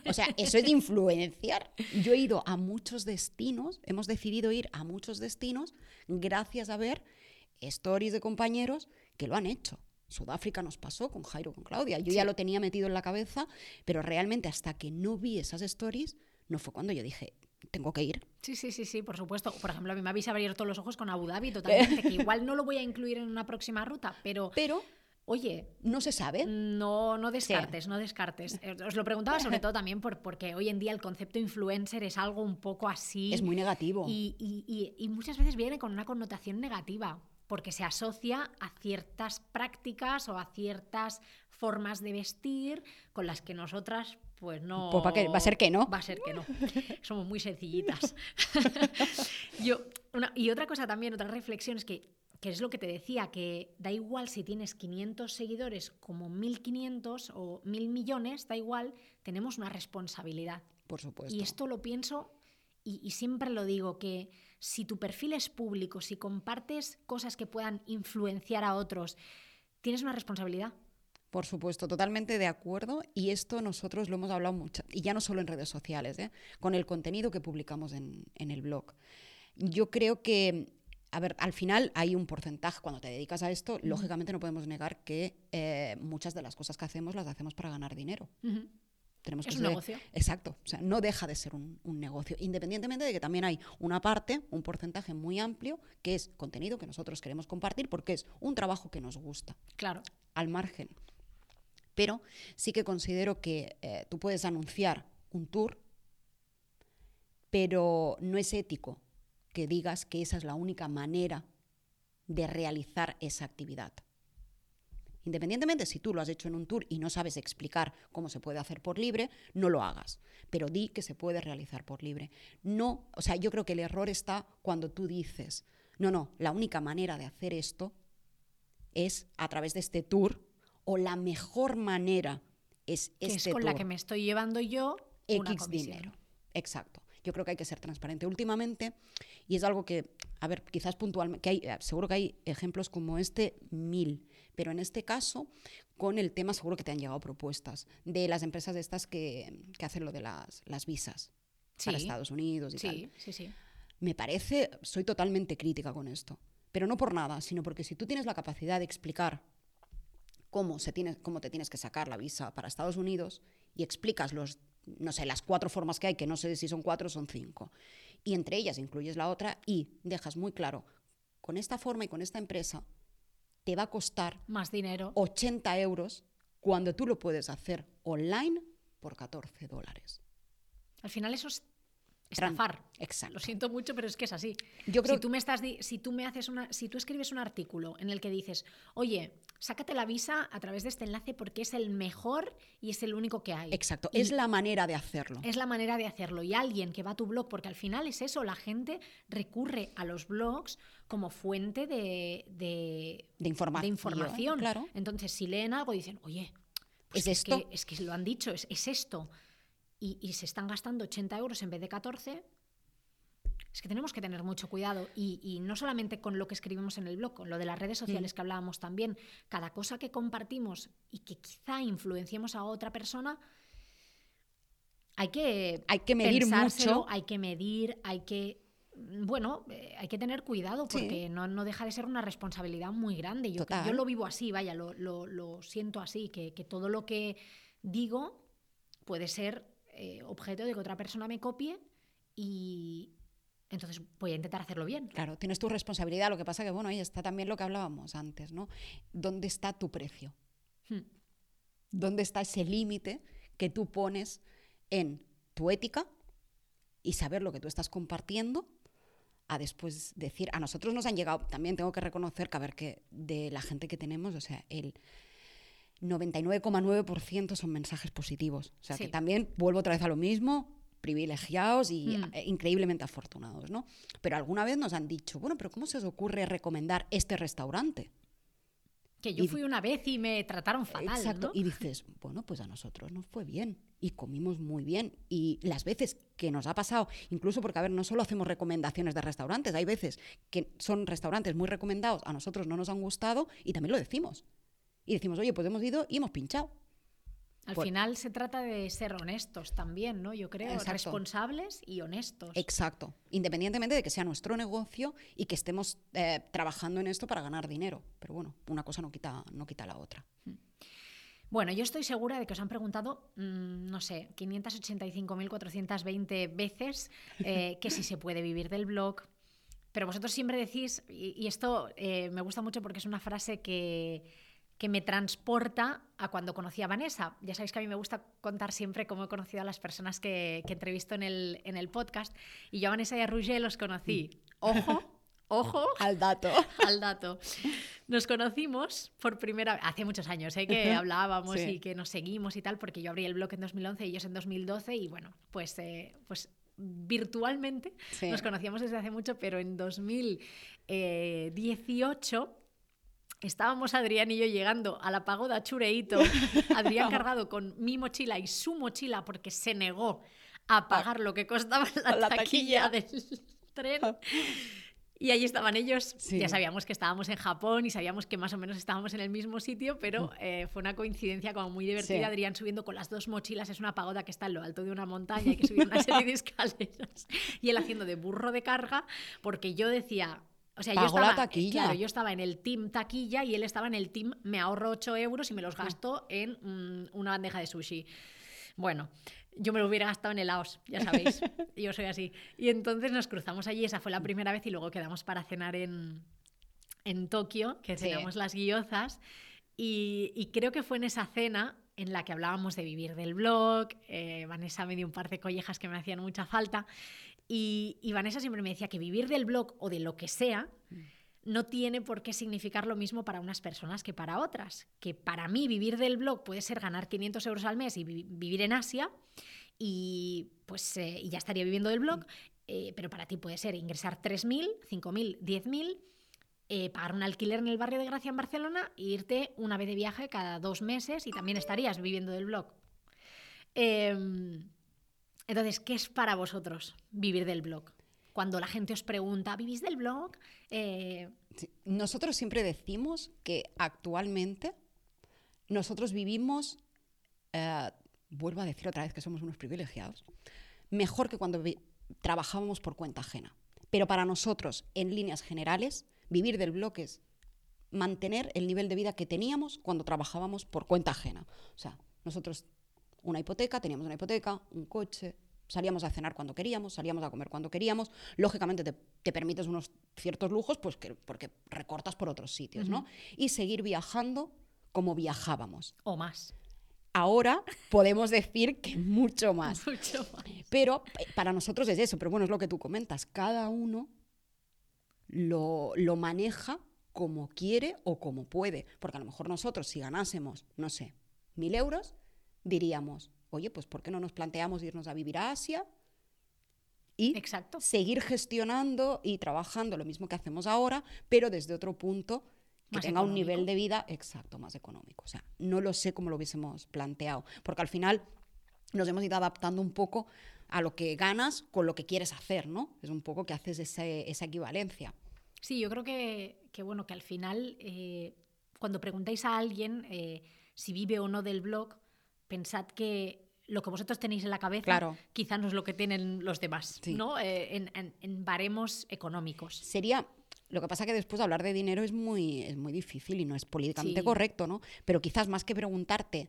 O sea, eso es de influenciar. Yo he ido a muchos destinos, hemos decidido ir a muchos destinos gracias a ver stories de compañeros que lo han hecho. Sudáfrica nos pasó con Jairo, con Claudia. Yo ya lo tenía metido en la cabeza, pero realmente hasta que no vi esas stories, no fue cuando yo dije, tengo que ir. Sí, sí, sí, sí, por supuesto. Por ejemplo, a mí me habéis abierto los ojos con Abu Dhabi totalmente, que <laughs> igual no lo voy a incluir en una próxima ruta, pero, Pero oye, no se sabe. no, no descartes, no descartes. Eh, Os lo preguntaba sobre todo también por, porque hoy en día el concepto influencer es algo un poco así. Es muy negativo. Y, y- y- y muchas veces viene con una connotación negativa. porque se asocia a ciertas prácticas o a ciertas formas de vestir con las que nosotras pues no... Pues que, va a ser que no. Va a ser que no. <laughs> Somos muy sencillitas. <laughs> Yo, una- y otra cosa también, otra reflexión es que, que es lo que te decía, que da igual si tienes 500 seguidores como 1500 o 1000 millones, da igual, tenemos una responsabilidad. Por supuesto. Y esto lo pienso y, y siempre lo digo, que si tu perfil es público, si compartes cosas que puedan influenciar a otros, tienes una responsabilidad. Por supuesto, totalmente de acuerdo. Y esto nosotros lo hemos hablado mucho, y ya no solo en redes sociales, ¿eh? con el contenido que publicamos en, en el blog. Yo creo que, a ver, al final hay un porcentaje, cuando te dedicas a esto, lógicamente no podemos negar que eh, muchas de las cosas que hacemos las hacemos para ganar dinero. Tenemos Es que un ser- negocio. Exacto, o sea, no deja de ser un, un negocio, independientemente de que también hay una parte, un porcentaje muy amplio, que es contenido que nosotros queremos compartir porque es un trabajo que nos gusta Claro. al margen. Pero sí que considero que eh, tú puedes anunciar un tour, pero no es ético que digas que esa es la única manera de realizar esa actividad. Independientemente si tú lo has hecho en un tour y no sabes explicar cómo se puede hacer por libre, no lo hagas, pero di que se puede realizar por libre. No, o sea, yo creo que el error está cuando tú dices, no, no, la única manera de hacer esto es a través de este tour o la mejor manera es Que este es con la que me estoy llevando yo X dinero. Exacto. Yo creo que hay que ser transparente últimamente y es algo que, a ver, quizás puntualmente, que hay, seguro que hay ejemplos como este mil, pero en este caso, con el tema seguro que te han llegado propuestas de las empresas estas que, que hacen lo de las, las visas para Sí. Estados Unidos y tal. Sí, sí, sí. Me parece, soy totalmente crítica con esto, pero no por nada, sino porque si tú tienes la capacidad de explicar cómo, se tiene, cómo te tienes que sacar la visa para Estados Unidos y explicas los, no sé, las cuatro formas que hay, que no sé si son cuatro o son cinco, y entre ellas incluyes la otra y dejas muy claro, con esta forma y con esta empresa te va a costar Más dinero. 80 euros cuando tú lo puedes hacer online por 14 dólares. Al final eso es estafar. Exacto. Lo siento mucho, pero es que es así. Yo creo- si tú me estás si tú me haces una si tú escribes un artículo en el que dices, "Oye, sácate la visa a través de este enlace porque es el mejor y es el único que hay." Exacto, Y es la manera de hacerlo. es la manera de hacerlo. Y alguien que va a tu blog, porque al final es eso, la gente recurre a los blogs como fuente de, de, De información, de información. claro. Entonces, si leen algo, dicen, oye, pues ¿Es esto? Que, es que lo han dicho, es, es esto. Y, y se están gastando 80 euros en vez de 14. Es que tenemos que tener mucho cuidado y, y no solamente con lo que escribimos en el blog, con lo de las redes sociales que hablábamos también. Cada cosa que compartimos y que quizá influenciemos a otra persona, hay que, Hay que medir mucho. hay que medir, hay que. Bueno, eh, hay que tener cuidado Sí. porque no, no deja de ser una responsabilidad muy grande. Yo, yo lo vivo así, vaya, lo, lo- lo siento así, que, que todo lo que digo puede ser eh, objeto de que otra persona me copie y entonces voy a intentar hacerlo bien. Claro, tienes tu responsabilidad. Lo que pasa que, bueno, ahí está también lo que hablábamos antes, ¿no? ¿Dónde está tu precio? Hmm. ¿Dónde está ese límite que tú pones en tu ética y saber lo que tú estás compartiendo? A después decir, a nosotros nos han llegado, también tengo que reconocer que, a ver, que de la gente que tenemos, o sea, el 99,9% son mensajes positivos. O sea, Sí. que también vuelvo otra vez a lo mismo, privilegiados y Mm. increíblemente afortunados, ¿no? Pero alguna vez nos han dicho, bueno, pero ¿cómo se os ocurre recomendar este restaurante? Que yo Y- fui una vez y me trataron fatal. Exacto. ¿no? Y dices, bueno, pues a nosotros nos fue bien y comimos muy bien. Y las veces que nos ha pasado, incluso porque, a ver, no solo hacemos recomendaciones de restaurantes, hay veces que son restaurantes muy recomendados, a nosotros no nos han gustado y también lo decimos. Y decimos, oye, pues hemos ido y hemos pinchado. Al Pues- final se trata de ser honestos también, ¿no? Yo creo, Exacto. responsables y honestos. Exacto. Independientemente de que sea nuestro negocio y que estemos eh, trabajando en esto para ganar dinero. Pero bueno, una cosa no quita, no quita la otra. Bueno, yo estoy segura de que os han preguntado, mm, no sé, 585.420 veces eh, <laughs> que si se puede vivir del blog. Pero vosotros siempre decís, y, y esto eh, me gusta mucho porque es una frase que, que me transporta a cuando conocí a Vanessa. Ya sabéis que a mí me gusta contar siempre cómo he conocido a las personas que, que entrevisto en el, en el podcast. Y yo a Vanessa y a Roger los conocí. Ojo, <laughs> Ojo Al dato. <laughs> al dato. Nos conocimos por primera vez, hace muchos años, ¿eh? que hablábamos Sí. y que nos seguimos y tal, porque yo abrí el blog en 2011 y ellos en 2012 y bueno, pues, eh, pues virtualmente Sí. nos conocíamos desde hace mucho, pero en 2018 estábamos Adrián y yo llegando a la pagoda Chureito, <laughs> Adrián cargado con mi mochila y su mochila porque se negó a pagar lo que costaba la, La taquilla, taquilla. del tren. Y allí estaban ellos. Sí. Ya sabíamos que estábamos en Japón y sabíamos que más o menos estábamos en el mismo sitio, pero eh, fue una coincidencia como muy divertida. Sí. Adrián subiendo con las dos mochilas. Es una pagoda que está en lo alto de una montaña, hay que subir una serie de <laughs> escaleras. Y él haciendo de burro de carga, porque yo decía. O sea, yo Pagó estaba, taquilla. claro, yo estaba en el team taquilla y él estaba en el team me ahorro 8 euros y me los gasto en mm, una bandeja de sushi. Bueno, yo me lo hubiera gastado en helados, ya sabéis. <laughs> yo soy así. Y entonces nos cruzamos allí, esa fue la primera vez y luego quedamos para cenar en, en Tokio, que Sí. cenamos las guiozas. Y, y creo que fue en esa cena en la que hablábamos de vivir del blog. eh, Vanessa me dio un par de collejas que me hacían mucha falta. Y, y Vanessa siempre me decía que vivir del blog o de lo que sea no tiene por qué significar lo mismo para unas personas que para otras. Que para mí vivir del blog puede ser ganar 500 euros al mes y vi- vivir en Asia y pues eh, ya estaría viviendo del blog, eh, pero para ti puede ser ingresar 3.000, 5.000, 10.000, eh, pagar un alquiler en el barrio de Gracia en Barcelona e irte una vez de viaje cada dos meses y también estarías viviendo del blog. Em, entonces, ¿qué es para vosotros vivir del blog? Cuando la gente os pregunta, ¿vivís del blog? Eh, Nosotros siempre decimos que actualmente nosotros vivimos, eh, vuelvo a decir otra vez que somos unos privilegiados, mejor que cuando trabajábamos por cuenta ajena. Pero para nosotros, en líneas generales, vivir del blog es mantener el nivel de vida que teníamos cuando trabajábamos por cuenta ajena. O sea, nosotros una hipoteca, teníamos una hipoteca, un coche, salíamos a cenar cuando queríamos, salíamos a comer cuando queríamos. Lógicamente te, te permites unos ciertos lujos pues que, porque recortas por otros sitios, ¿no? Y seguir viajando como viajábamos. o más. Ahora podemos decir que mucho <laughs> más. Mucho más. Pero eh, para nosotros es eso, pero bueno, es lo que tú comentas. Cada uno lo, lo maneja como quiere o como puede. Porque a lo mejor nosotros, si ganásemos, no sé, mil euros, diríamos, oye, pues ¿por qué no nos planteamos irnos a vivir a Asia? Y Exacto. seguir gestionando y trabajando lo mismo que hacemos ahora, pero desde otro punto que Más tenga un nivel de vida exacto, más económico. O sea, no lo sé cómo lo hubiésemos planteado, porque al final nos hemos ido adaptando un poco a lo que ganas con lo que quieres hacer, ¿no? Es un poco que haces ese- esa equivalencia. Sí, yo creo que, que, bueno, que al final, eh, cuando preguntáis a alguien eh, si vive o no del blog, pensad que lo que vosotros tenéis en la cabeza Claro. quizá no es lo que tienen los demás, Sí. ¿no? Eh, en, en- en baremos económicos. Sería, lo que pasa que después hablar de dinero es muy, es muy difícil y no es políticamente Sí. correcto, ¿no? Pero quizás más que preguntarte,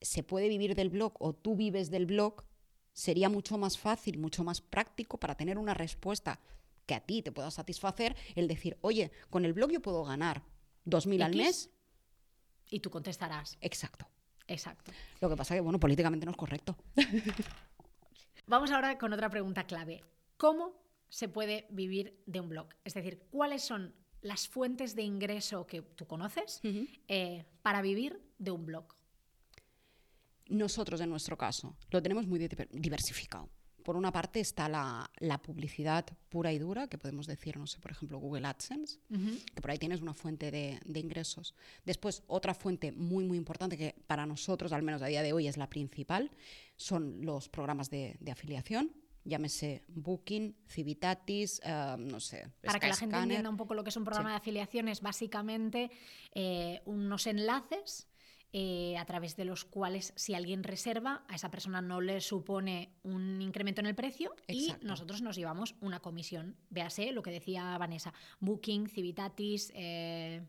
¿se puede vivir del blog o tú vives del blog? Sería mucho más fácil, mucho más práctico para tener una respuesta que a ti te pueda satisfacer el decir, oye, con el blog yo puedo ganar 2.000 al mes. Y tú contestarás, Exacto. Exacto. Lo que pasa que, bueno, políticamente no es correcto. <laughs> Vamos ahora con otra pregunta clave. ¿Cómo se puede vivir de un blog? Es decir, ¿cuáles son las fuentes de ingreso que tú conoces eh, para vivir de un blog? Nosotros, en nuestro caso, lo tenemos muy diver- diversificado. Por una parte está la, la publicidad pura y dura, que podemos decir, no sé, por ejemplo, Google AdSense, que por ahí tienes una fuente de, de ingresos. Después, otra fuente muy, muy importante, que para nosotros, al menos a día de hoy, es la principal, son los programas de, de afiliación, llámese Booking, Civitatis, eh, no sé. Para que la gente entienda un poco lo que es un programa Sí. de afiliación, es básicamente eh, unos enlaces eh, a través de los cuales si alguien reserva, a esa persona no le supone un incremento en el precio y nosotros nos llevamos una comisión. Véase lo que decía Vanessa, Booking, Civitatis... eh,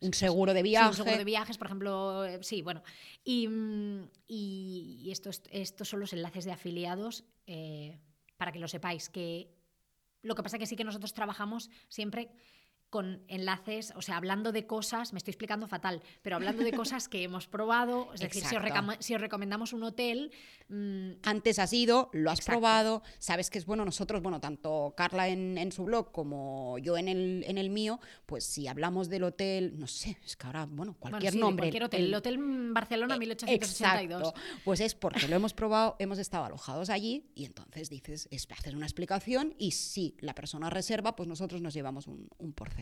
Un seguro de Sí, viaje. un seguro de viajes, por ejemplo, eh, sí, bueno. Y, mm, y- y estos, estos son los enlaces de afiliados eh, para que lo sepáis. Que lo que pasa que sí que nosotros trabajamos siempre con enlaces, o sea, hablando de cosas, me estoy explicando fatal, pero hablando de cosas que hemos probado, es decir, si os, si os recomendamos un hotel, mm, Antes has ido, lo has Exacto. probado, sabes que es bueno. Nosotros, bueno, tanto Carla en, en su blog como yo en el, en el mío, pues si hablamos del hotel, no sé, es que ahora, bueno, bueno, cualquier sí, de nombre. cualquier hotel, el Hotel Barcelona Eh, 1882. Exacto. Pues es porque lo hemos probado, hemos estado alojados allí y entonces dices, es- haces una explicación y si la persona reserva, pues nosotros nos llevamos un, un porcentaje.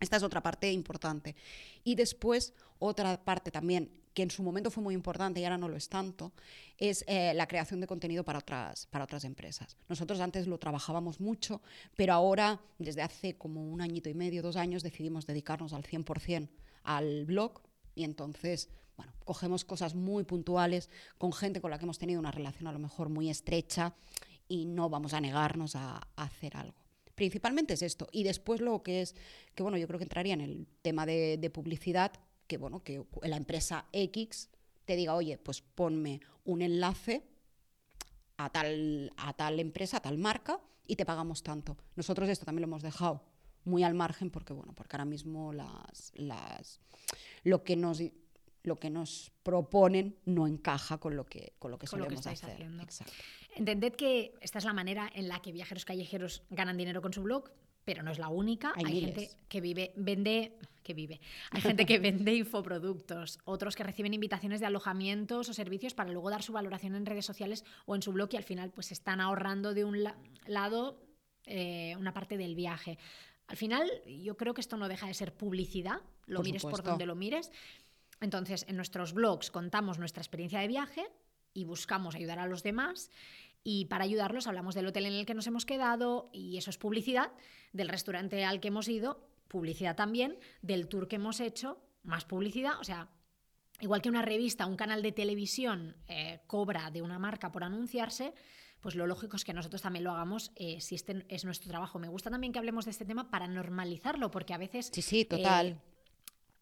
Esta es otra parte importante. Y después, otra parte también, que en su momento fue muy importante y ahora no lo es tanto, es eh, la creación de contenido para otras, para otras empresas. Nosotros antes lo trabajábamos mucho, pero ahora, desde hace como un añito y medio, dos años, decidimos dedicarnos al 100% al blog y entonces, bueno, cogemos cosas muy puntuales con gente con la que hemos tenido una relación a lo mejor muy estrecha y no vamos a negarnos a, a hacer algo. Principalmente es esto. Y después lo que es, que bueno, yo creo que entraría en el tema de, publicidad, que bueno, que la empresa X te diga, oye, pues ponme un enlace a tal, a tal empresa, a tal marca, y te pagamos tanto. Nosotros esto también lo hemos dejado muy al margen porque, bueno, porque ahora mismo las, las, lo, que nos, lo que nos proponen no encaja con lo que, con lo que Con lo que solemos hacer. haciendo. Exacto. Entended que esta es la manera en la que viajeros callejeros ganan dinero con su blog, pero no es la única. Hay Hay, gente que vive, vende, que vive. Hay gente que <laughs> vende infoproductos, otros que reciben invitaciones de alojamientos o servicios para luego dar su valoración en redes sociales o en su blog y al final pues están ahorrando de un la- lado eh, una parte del viaje. Al final, yo creo que esto no deja de ser publicidad, lo Por mires por supuesto. donde lo mires. Entonces, en nuestros blogs contamos nuestra experiencia de viaje y buscamos ayudar a los demás. Y para ayudarlos hablamos del hotel en el que nos hemos quedado y eso es publicidad, del restaurante al que hemos ido, publicidad también, del tour que hemos hecho, más publicidad. O sea, igual que una revista, un canal de televisión eh, cobra de una marca por anunciarse, pues lo lógico es que nosotros también lo hagamos eh, si este es nuestro trabajo. Me gusta también que hablemos de este tema para normalizarlo, porque a veces Sí, sí, total. eh,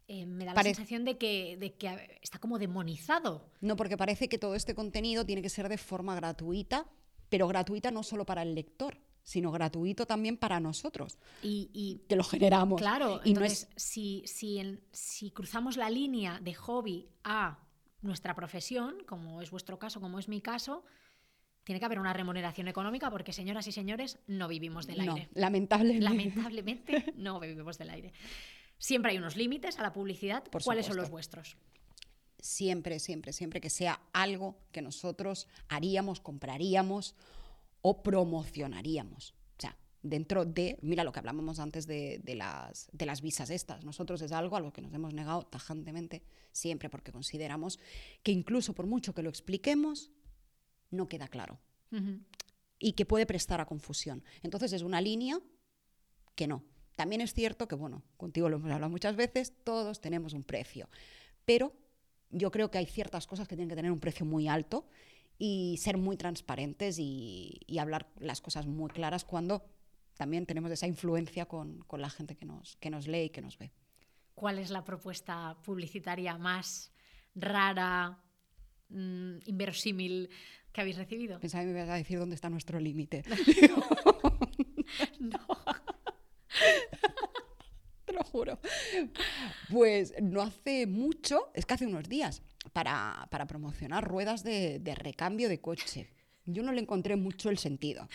eh, me da la sensación de que, de que está como demonizado. No, porque parece que todo este contenido tiene que ser de forma gratuita, pero gratuita no solo para el lector, sino gratuito también para nosotros, Y, y que lo generamos. Claro, y no entonces es si, si, en- si cruzamos la línea de hobby a nuestra profesión, como es vuestro caso, como es mi caso, tiene que haber una remuneración económica porque, señoras y señores, no vivimos del no, aire. lamentablemente. Lamentablemente, no vivimos del aire. Siempre hay unos límites a la publicidad. Por ¿Cuáles son los vuestros? Siempre, siempre, siempre que sea algo que nosotros haríamos, compraríamos o promocionaríamos. O sea, dentro de, mira lo que hablábamos antes de, de las, de las visas estas. Nosotros es algo a lo que nos hemos negado tajantemente siempre porque consideramos que incluso por mucho que lo expliquemos, no queda claro. y que puede prestar a confusión. Entonces es una línea que no. También es cierto que, bueno, contigo lo hemos hablado muchas veces, todos tenemos un precio, pero yo creo que hay ciertas cosas que tienen que tener un precio muy alto y ser muy transparentes y, y hablar las cosas muy claras cuando también tenemos esa influencia con, con la gente que nos, que nos lee y que nos ve. ¿Cuál es la propuesta publicitaria más rara, mm, inverosímil que habéis recibido? Pensaba que me ibas a decir dónde está nuestro límite. <laughs> <laughs> No. Te lo juro. Pues no hace mucho, es que hace unos días, para, para promocionar ruedas de, de recambio de coche. Yo no le encontré mucho el sentido.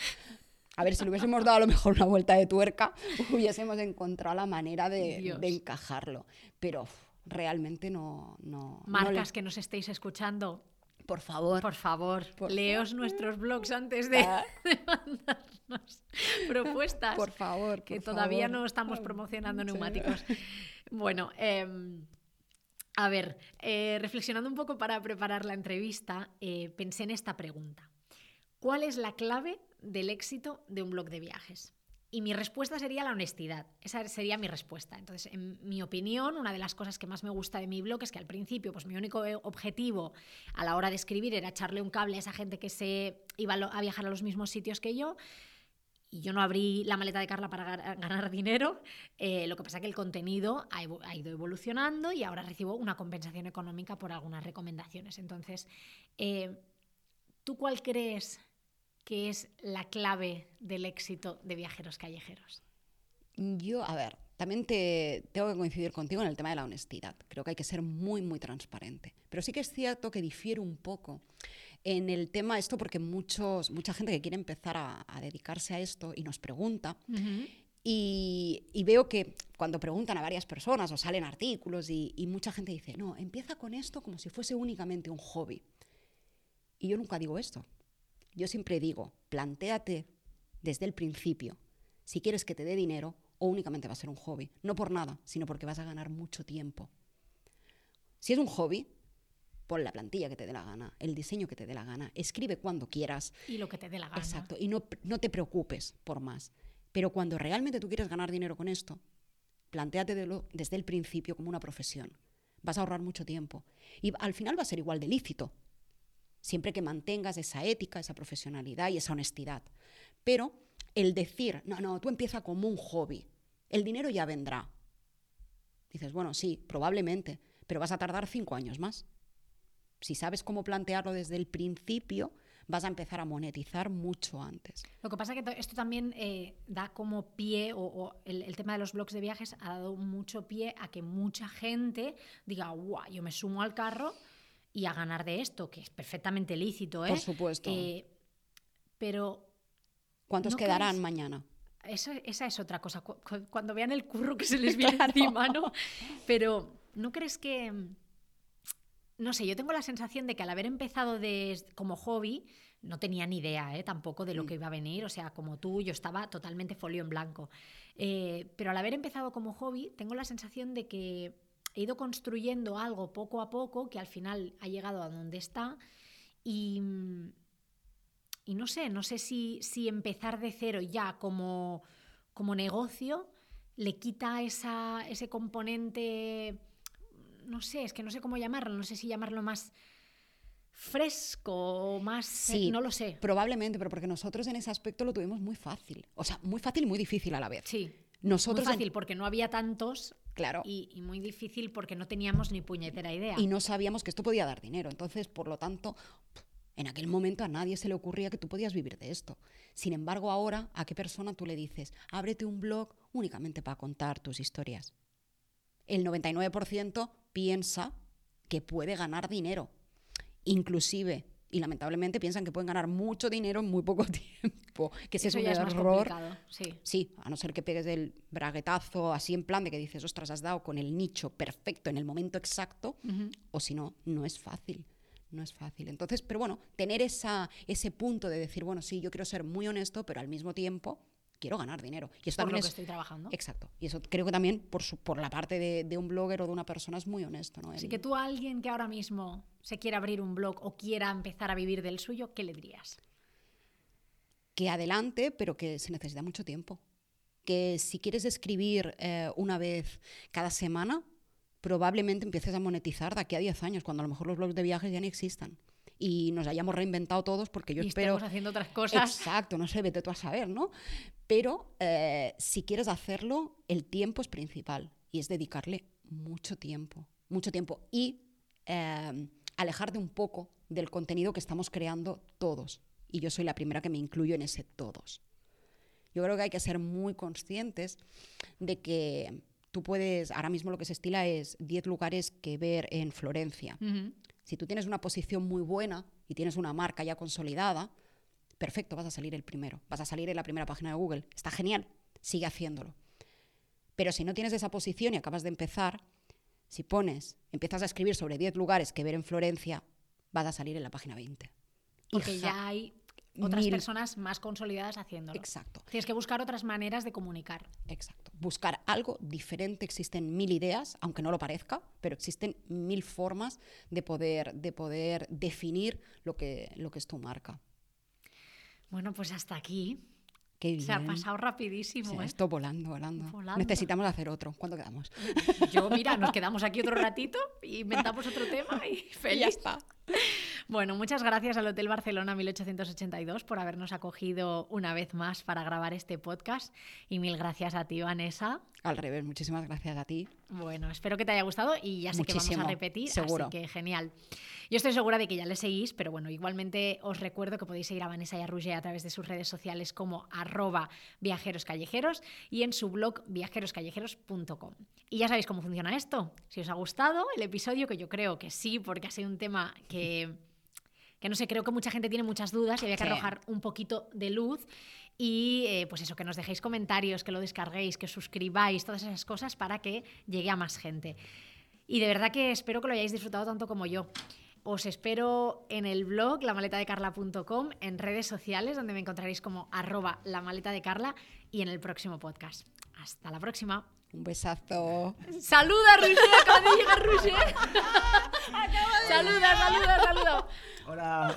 A ver, si le hubiésemos dado a lo mejor una vuelta de tuerca, <laughs> hubiésemos encontrado la manera de, de encajarlo. Pero realmente no... no no le- Marcas que nos estéis escuchando, Por favor. por favor, Por leos nuestros blogs antes de, Ah. <laughs> de mandarnos propuestas. Por favor, que por todavía favor. no estamos promocionando neumáticos. Bueno, em, a ver, eh, reflexionando un poco para preparar la entrevista, eh, pensé en esta pregunta. ¿Cuál es la clave del éxito de un blog de viajes? Y mi respuesta sería la honestidad. Esa sería mi respuesta. Entonces, en mi opinión, una de las cosas que más me gusta de mi blog es que al principio, pues mi único eh, objetivo a la hora de escribir era echarle un cable a esa gente que se iba a viajar a los mismos sitios que yo y yo no abrí la maleta de Carla para ga- ganar dinero. eh, lo que pasa es que el contenido ha ido evolucionando y ahora recibo una compensación económica por algunas recomendaciones. Entonces, eh, ¿tú cuál crees que es la clave del éxito de viajeros callejeros? Yo, a ver, también te, tengo que coincidir contigo en el tema de la honestidad. Creo que hay que ser muy, muy transparente. Pero sí que es cierto que difiere un poco en el tema esto porque muchos, mucha gente que quiere empezar a, a dedicarse a esto y nos pregunta. y, y veo que cuando preguntan a varias personas o salen artículos y, y mucha gente dice, no, empieza con esto como si fuese únicamente un hobby. Y yo nunca digo esto. Yo siempre digo, plantéate desde el principio si quieres que te dé dinero o únicamente va a ser un hobby. No por nada, sino porque vas a ganar mucho tiempo. Si es un hobby, pon la plantilla que te dé la gana, el diseño que te dé la gana, escribe cuando quieras. Y lo que te dé la gana. Exacto, y no, no te preocupes por más. Pero cuando realmente tú quieres ganar dinero con esto, plantéate desde el principio como una profesión. Vas a ahorrar mucho tiempo. Y al final va a ser igual de lícito, siempre que mantengas esa ética, esa profesionalidad y esa honestidad. Pero el decir, no, no, tú empieza como un hobby, el dinero ya vendrá. Dices, bueno, sí, probablemente, pero vas a tardar cinco años más. Si sabes cómo plantearlo desde el principio, vas a empezar a monetizar mucho antes. Lo que pasa es que esto también eh, da como pie, o, el, el, tema de los blogs de viajes ha dado mucho pie a que mucha gente diga, guau, yo me sumo al carro y a ganar de esto, que es perfectamente lícito, ¿eh? Por supuesto. Eh, pero... ¿Cuántos ¿no quedarán crees? mañana? Eso, esa es otra cosa. Cu- cu- Cuando vean el curro que se les <laughs> viene encima, ¿no? Pero, ¿no crees que.? No sé, yo tengo la sensación de que al haber empezado como hobby, no tenía ni idea ¿eh? tampoco de lo que iba a venir. O sea, como tú, yo estaba totalmente folio en blanco. Eh, pero al haber empezado como hobby, tengo la sensación de que he ido construyendo algo poco a poco que al final ha llegado a donde está. Y, y no sé, no sé si, si empezar de cero ya como, como negocio le quita esa, ese componente, no sé, es que no sé cómo llamarlo, no sé si llamarlo más fresco o más, Sí, no lo sé. Probablemente, pero porque nosotros en ese aspecto lo tuvimos muy fácil. O sea, muy fácil y muy difícil a la vez. Sí, Nosotros muy en- fácil porque no había tantos Claro. y, y muy difícil porque no teníamos ni puñetera idea. y no sabíamos que esto podía dar dinero. Entonces, por lo tanto, en aquel momento a nadie se le ocurría que tú podías vivir de esto. Sin embargo, ahora, ¿a qué persona tú le dices, ábrete un blog únicamente para contar tus historias? El 99% piensa que puede ganar dinero. Inclusive, y lamentablemente piensan que pueden ganar mucho dinero en muy poco <laughs> tiempo. Que ese Eso es un ya es más error. complicado, sí. Sí, a no ser que pegues el braguetazo así en plan de que dices, ostras, has dado con el nicho perfecto en el momento exacto, o si no, no es fácil. No es fácil. Entonces, pero bueno, tener esa, ese punto de decir, bueno, sí, yo quiero ser muy honesto, pero al mismo tiempo quiero ganar dinero. Y eso Por también lo es, que estoy trabajando. Exacto. Y eso creo que también por, su- por la parte de, de un blogger o de una persona es muy honesto. ¿no? Así que tú alguien que ahora mismo se quiera abrir un blog o quiera empezar a vivir del suyo, ¿qué le dirías? que adelante, pero que se necesita mucho tiempo. Que si quieres escribir eh, una vez cada semana, probablemente empieces a monetizar de aquí a 10 años, cuando a lo mejor los blogs de viajes ya ni existan. Y nos hayamos reinventado todos, porque yo y espero. estamos haciendo otras cosas. Exacto, no sé, vete tú a saber, ¿no? Pero eh, si quieres hacerlo, el tiempo es principal y es dedicarle mucho tiempo, mucho tiempo y eh, alejarte un poco del contenido que estamos creando todos. Y yo soy la primera que me incluyo en ese todos. Yo creo que hay que ser muy conscientes de que tú puedes, ahora mismo lo que se estila es 10 lugares que ver en Florencia. Si tú tienes una posición muy buena y tienes una marca ya consolidada, perfecto, vas a salir el primero, vas a salir en la primera página de Google. Está genial, sigue haciéndolo. Pero si no tienes esa posición y acabas de empezar, si pones, empiezas a escribir sobre 10 lugares que ver en Florencia, vas a salir en la página 20. Y Porque ya hay otras mil- personas más consolidadas haciéndolo. Exacto. Tienes que buscar otras maneras de comunicar. Exacto. Buscar algo diferente. Existen mil ideas, aunque no lo parezca, pero existen mil formas de poder, de poder definir lo que, lo que es tu marca. Bueno, pues hasta aquí. Qué bien. Se ha pasado rapidísimo, Sí, ¿eh? Esto volando, volando, Volando. Necesitamos hacer otro. ¿Cuándo quedamos? Yo, mira, nos <laughs> quedamos aquí otro ratito, inventamos otro tema y feliz. ya está. Bueno, muchas gracias al Hotel Barcelona 1882 por habernos acogido una vez más para grabar este podcast y mil gracias a ti, Vanessa. Al revés, muchísimas gracias a ti. Bueno, espero que te haya gustado y ya sé que vamos a repetir, seguro. así que genial. Yo estoy segura de que ya le seguís, pero bueno, igualmente os recuerdo que podéis seguir a Vanessa y a Roger a través de sus redes sociales como arroba viajeros callejeros y en su blog viajeroscallejeros.com. Y ya sabéis cómo funciona esto. Si os ha gustado el episodio, que yo creo que sí, porque ha sido un tema que que no sé, creo que mucha gente tiene muchas dudas y había que Sí. arrojar un poquito de luz y eh, pues eso, que nos dejéis comentarios, que lo descarguéis, que suscribáis, todas esas cosas para que llegue a más gente. Y de verdad que espero que lo hayáis disfrutado tanto como yo. Os espero en el blog lamaletadecarla.com, en redes sociales donde me encontraréis como arroba la maleta de Carla y en el próximo podcast. Hasta la próxima. Un besazo. Saluda, Roger, acaba de llegar Roger. saluda, saluda, saluda. Hola.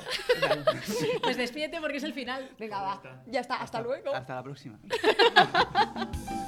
Pues despídete porque es el final. Venga, va. Ya está, hasta luego. Hasta la próxima. <laughs>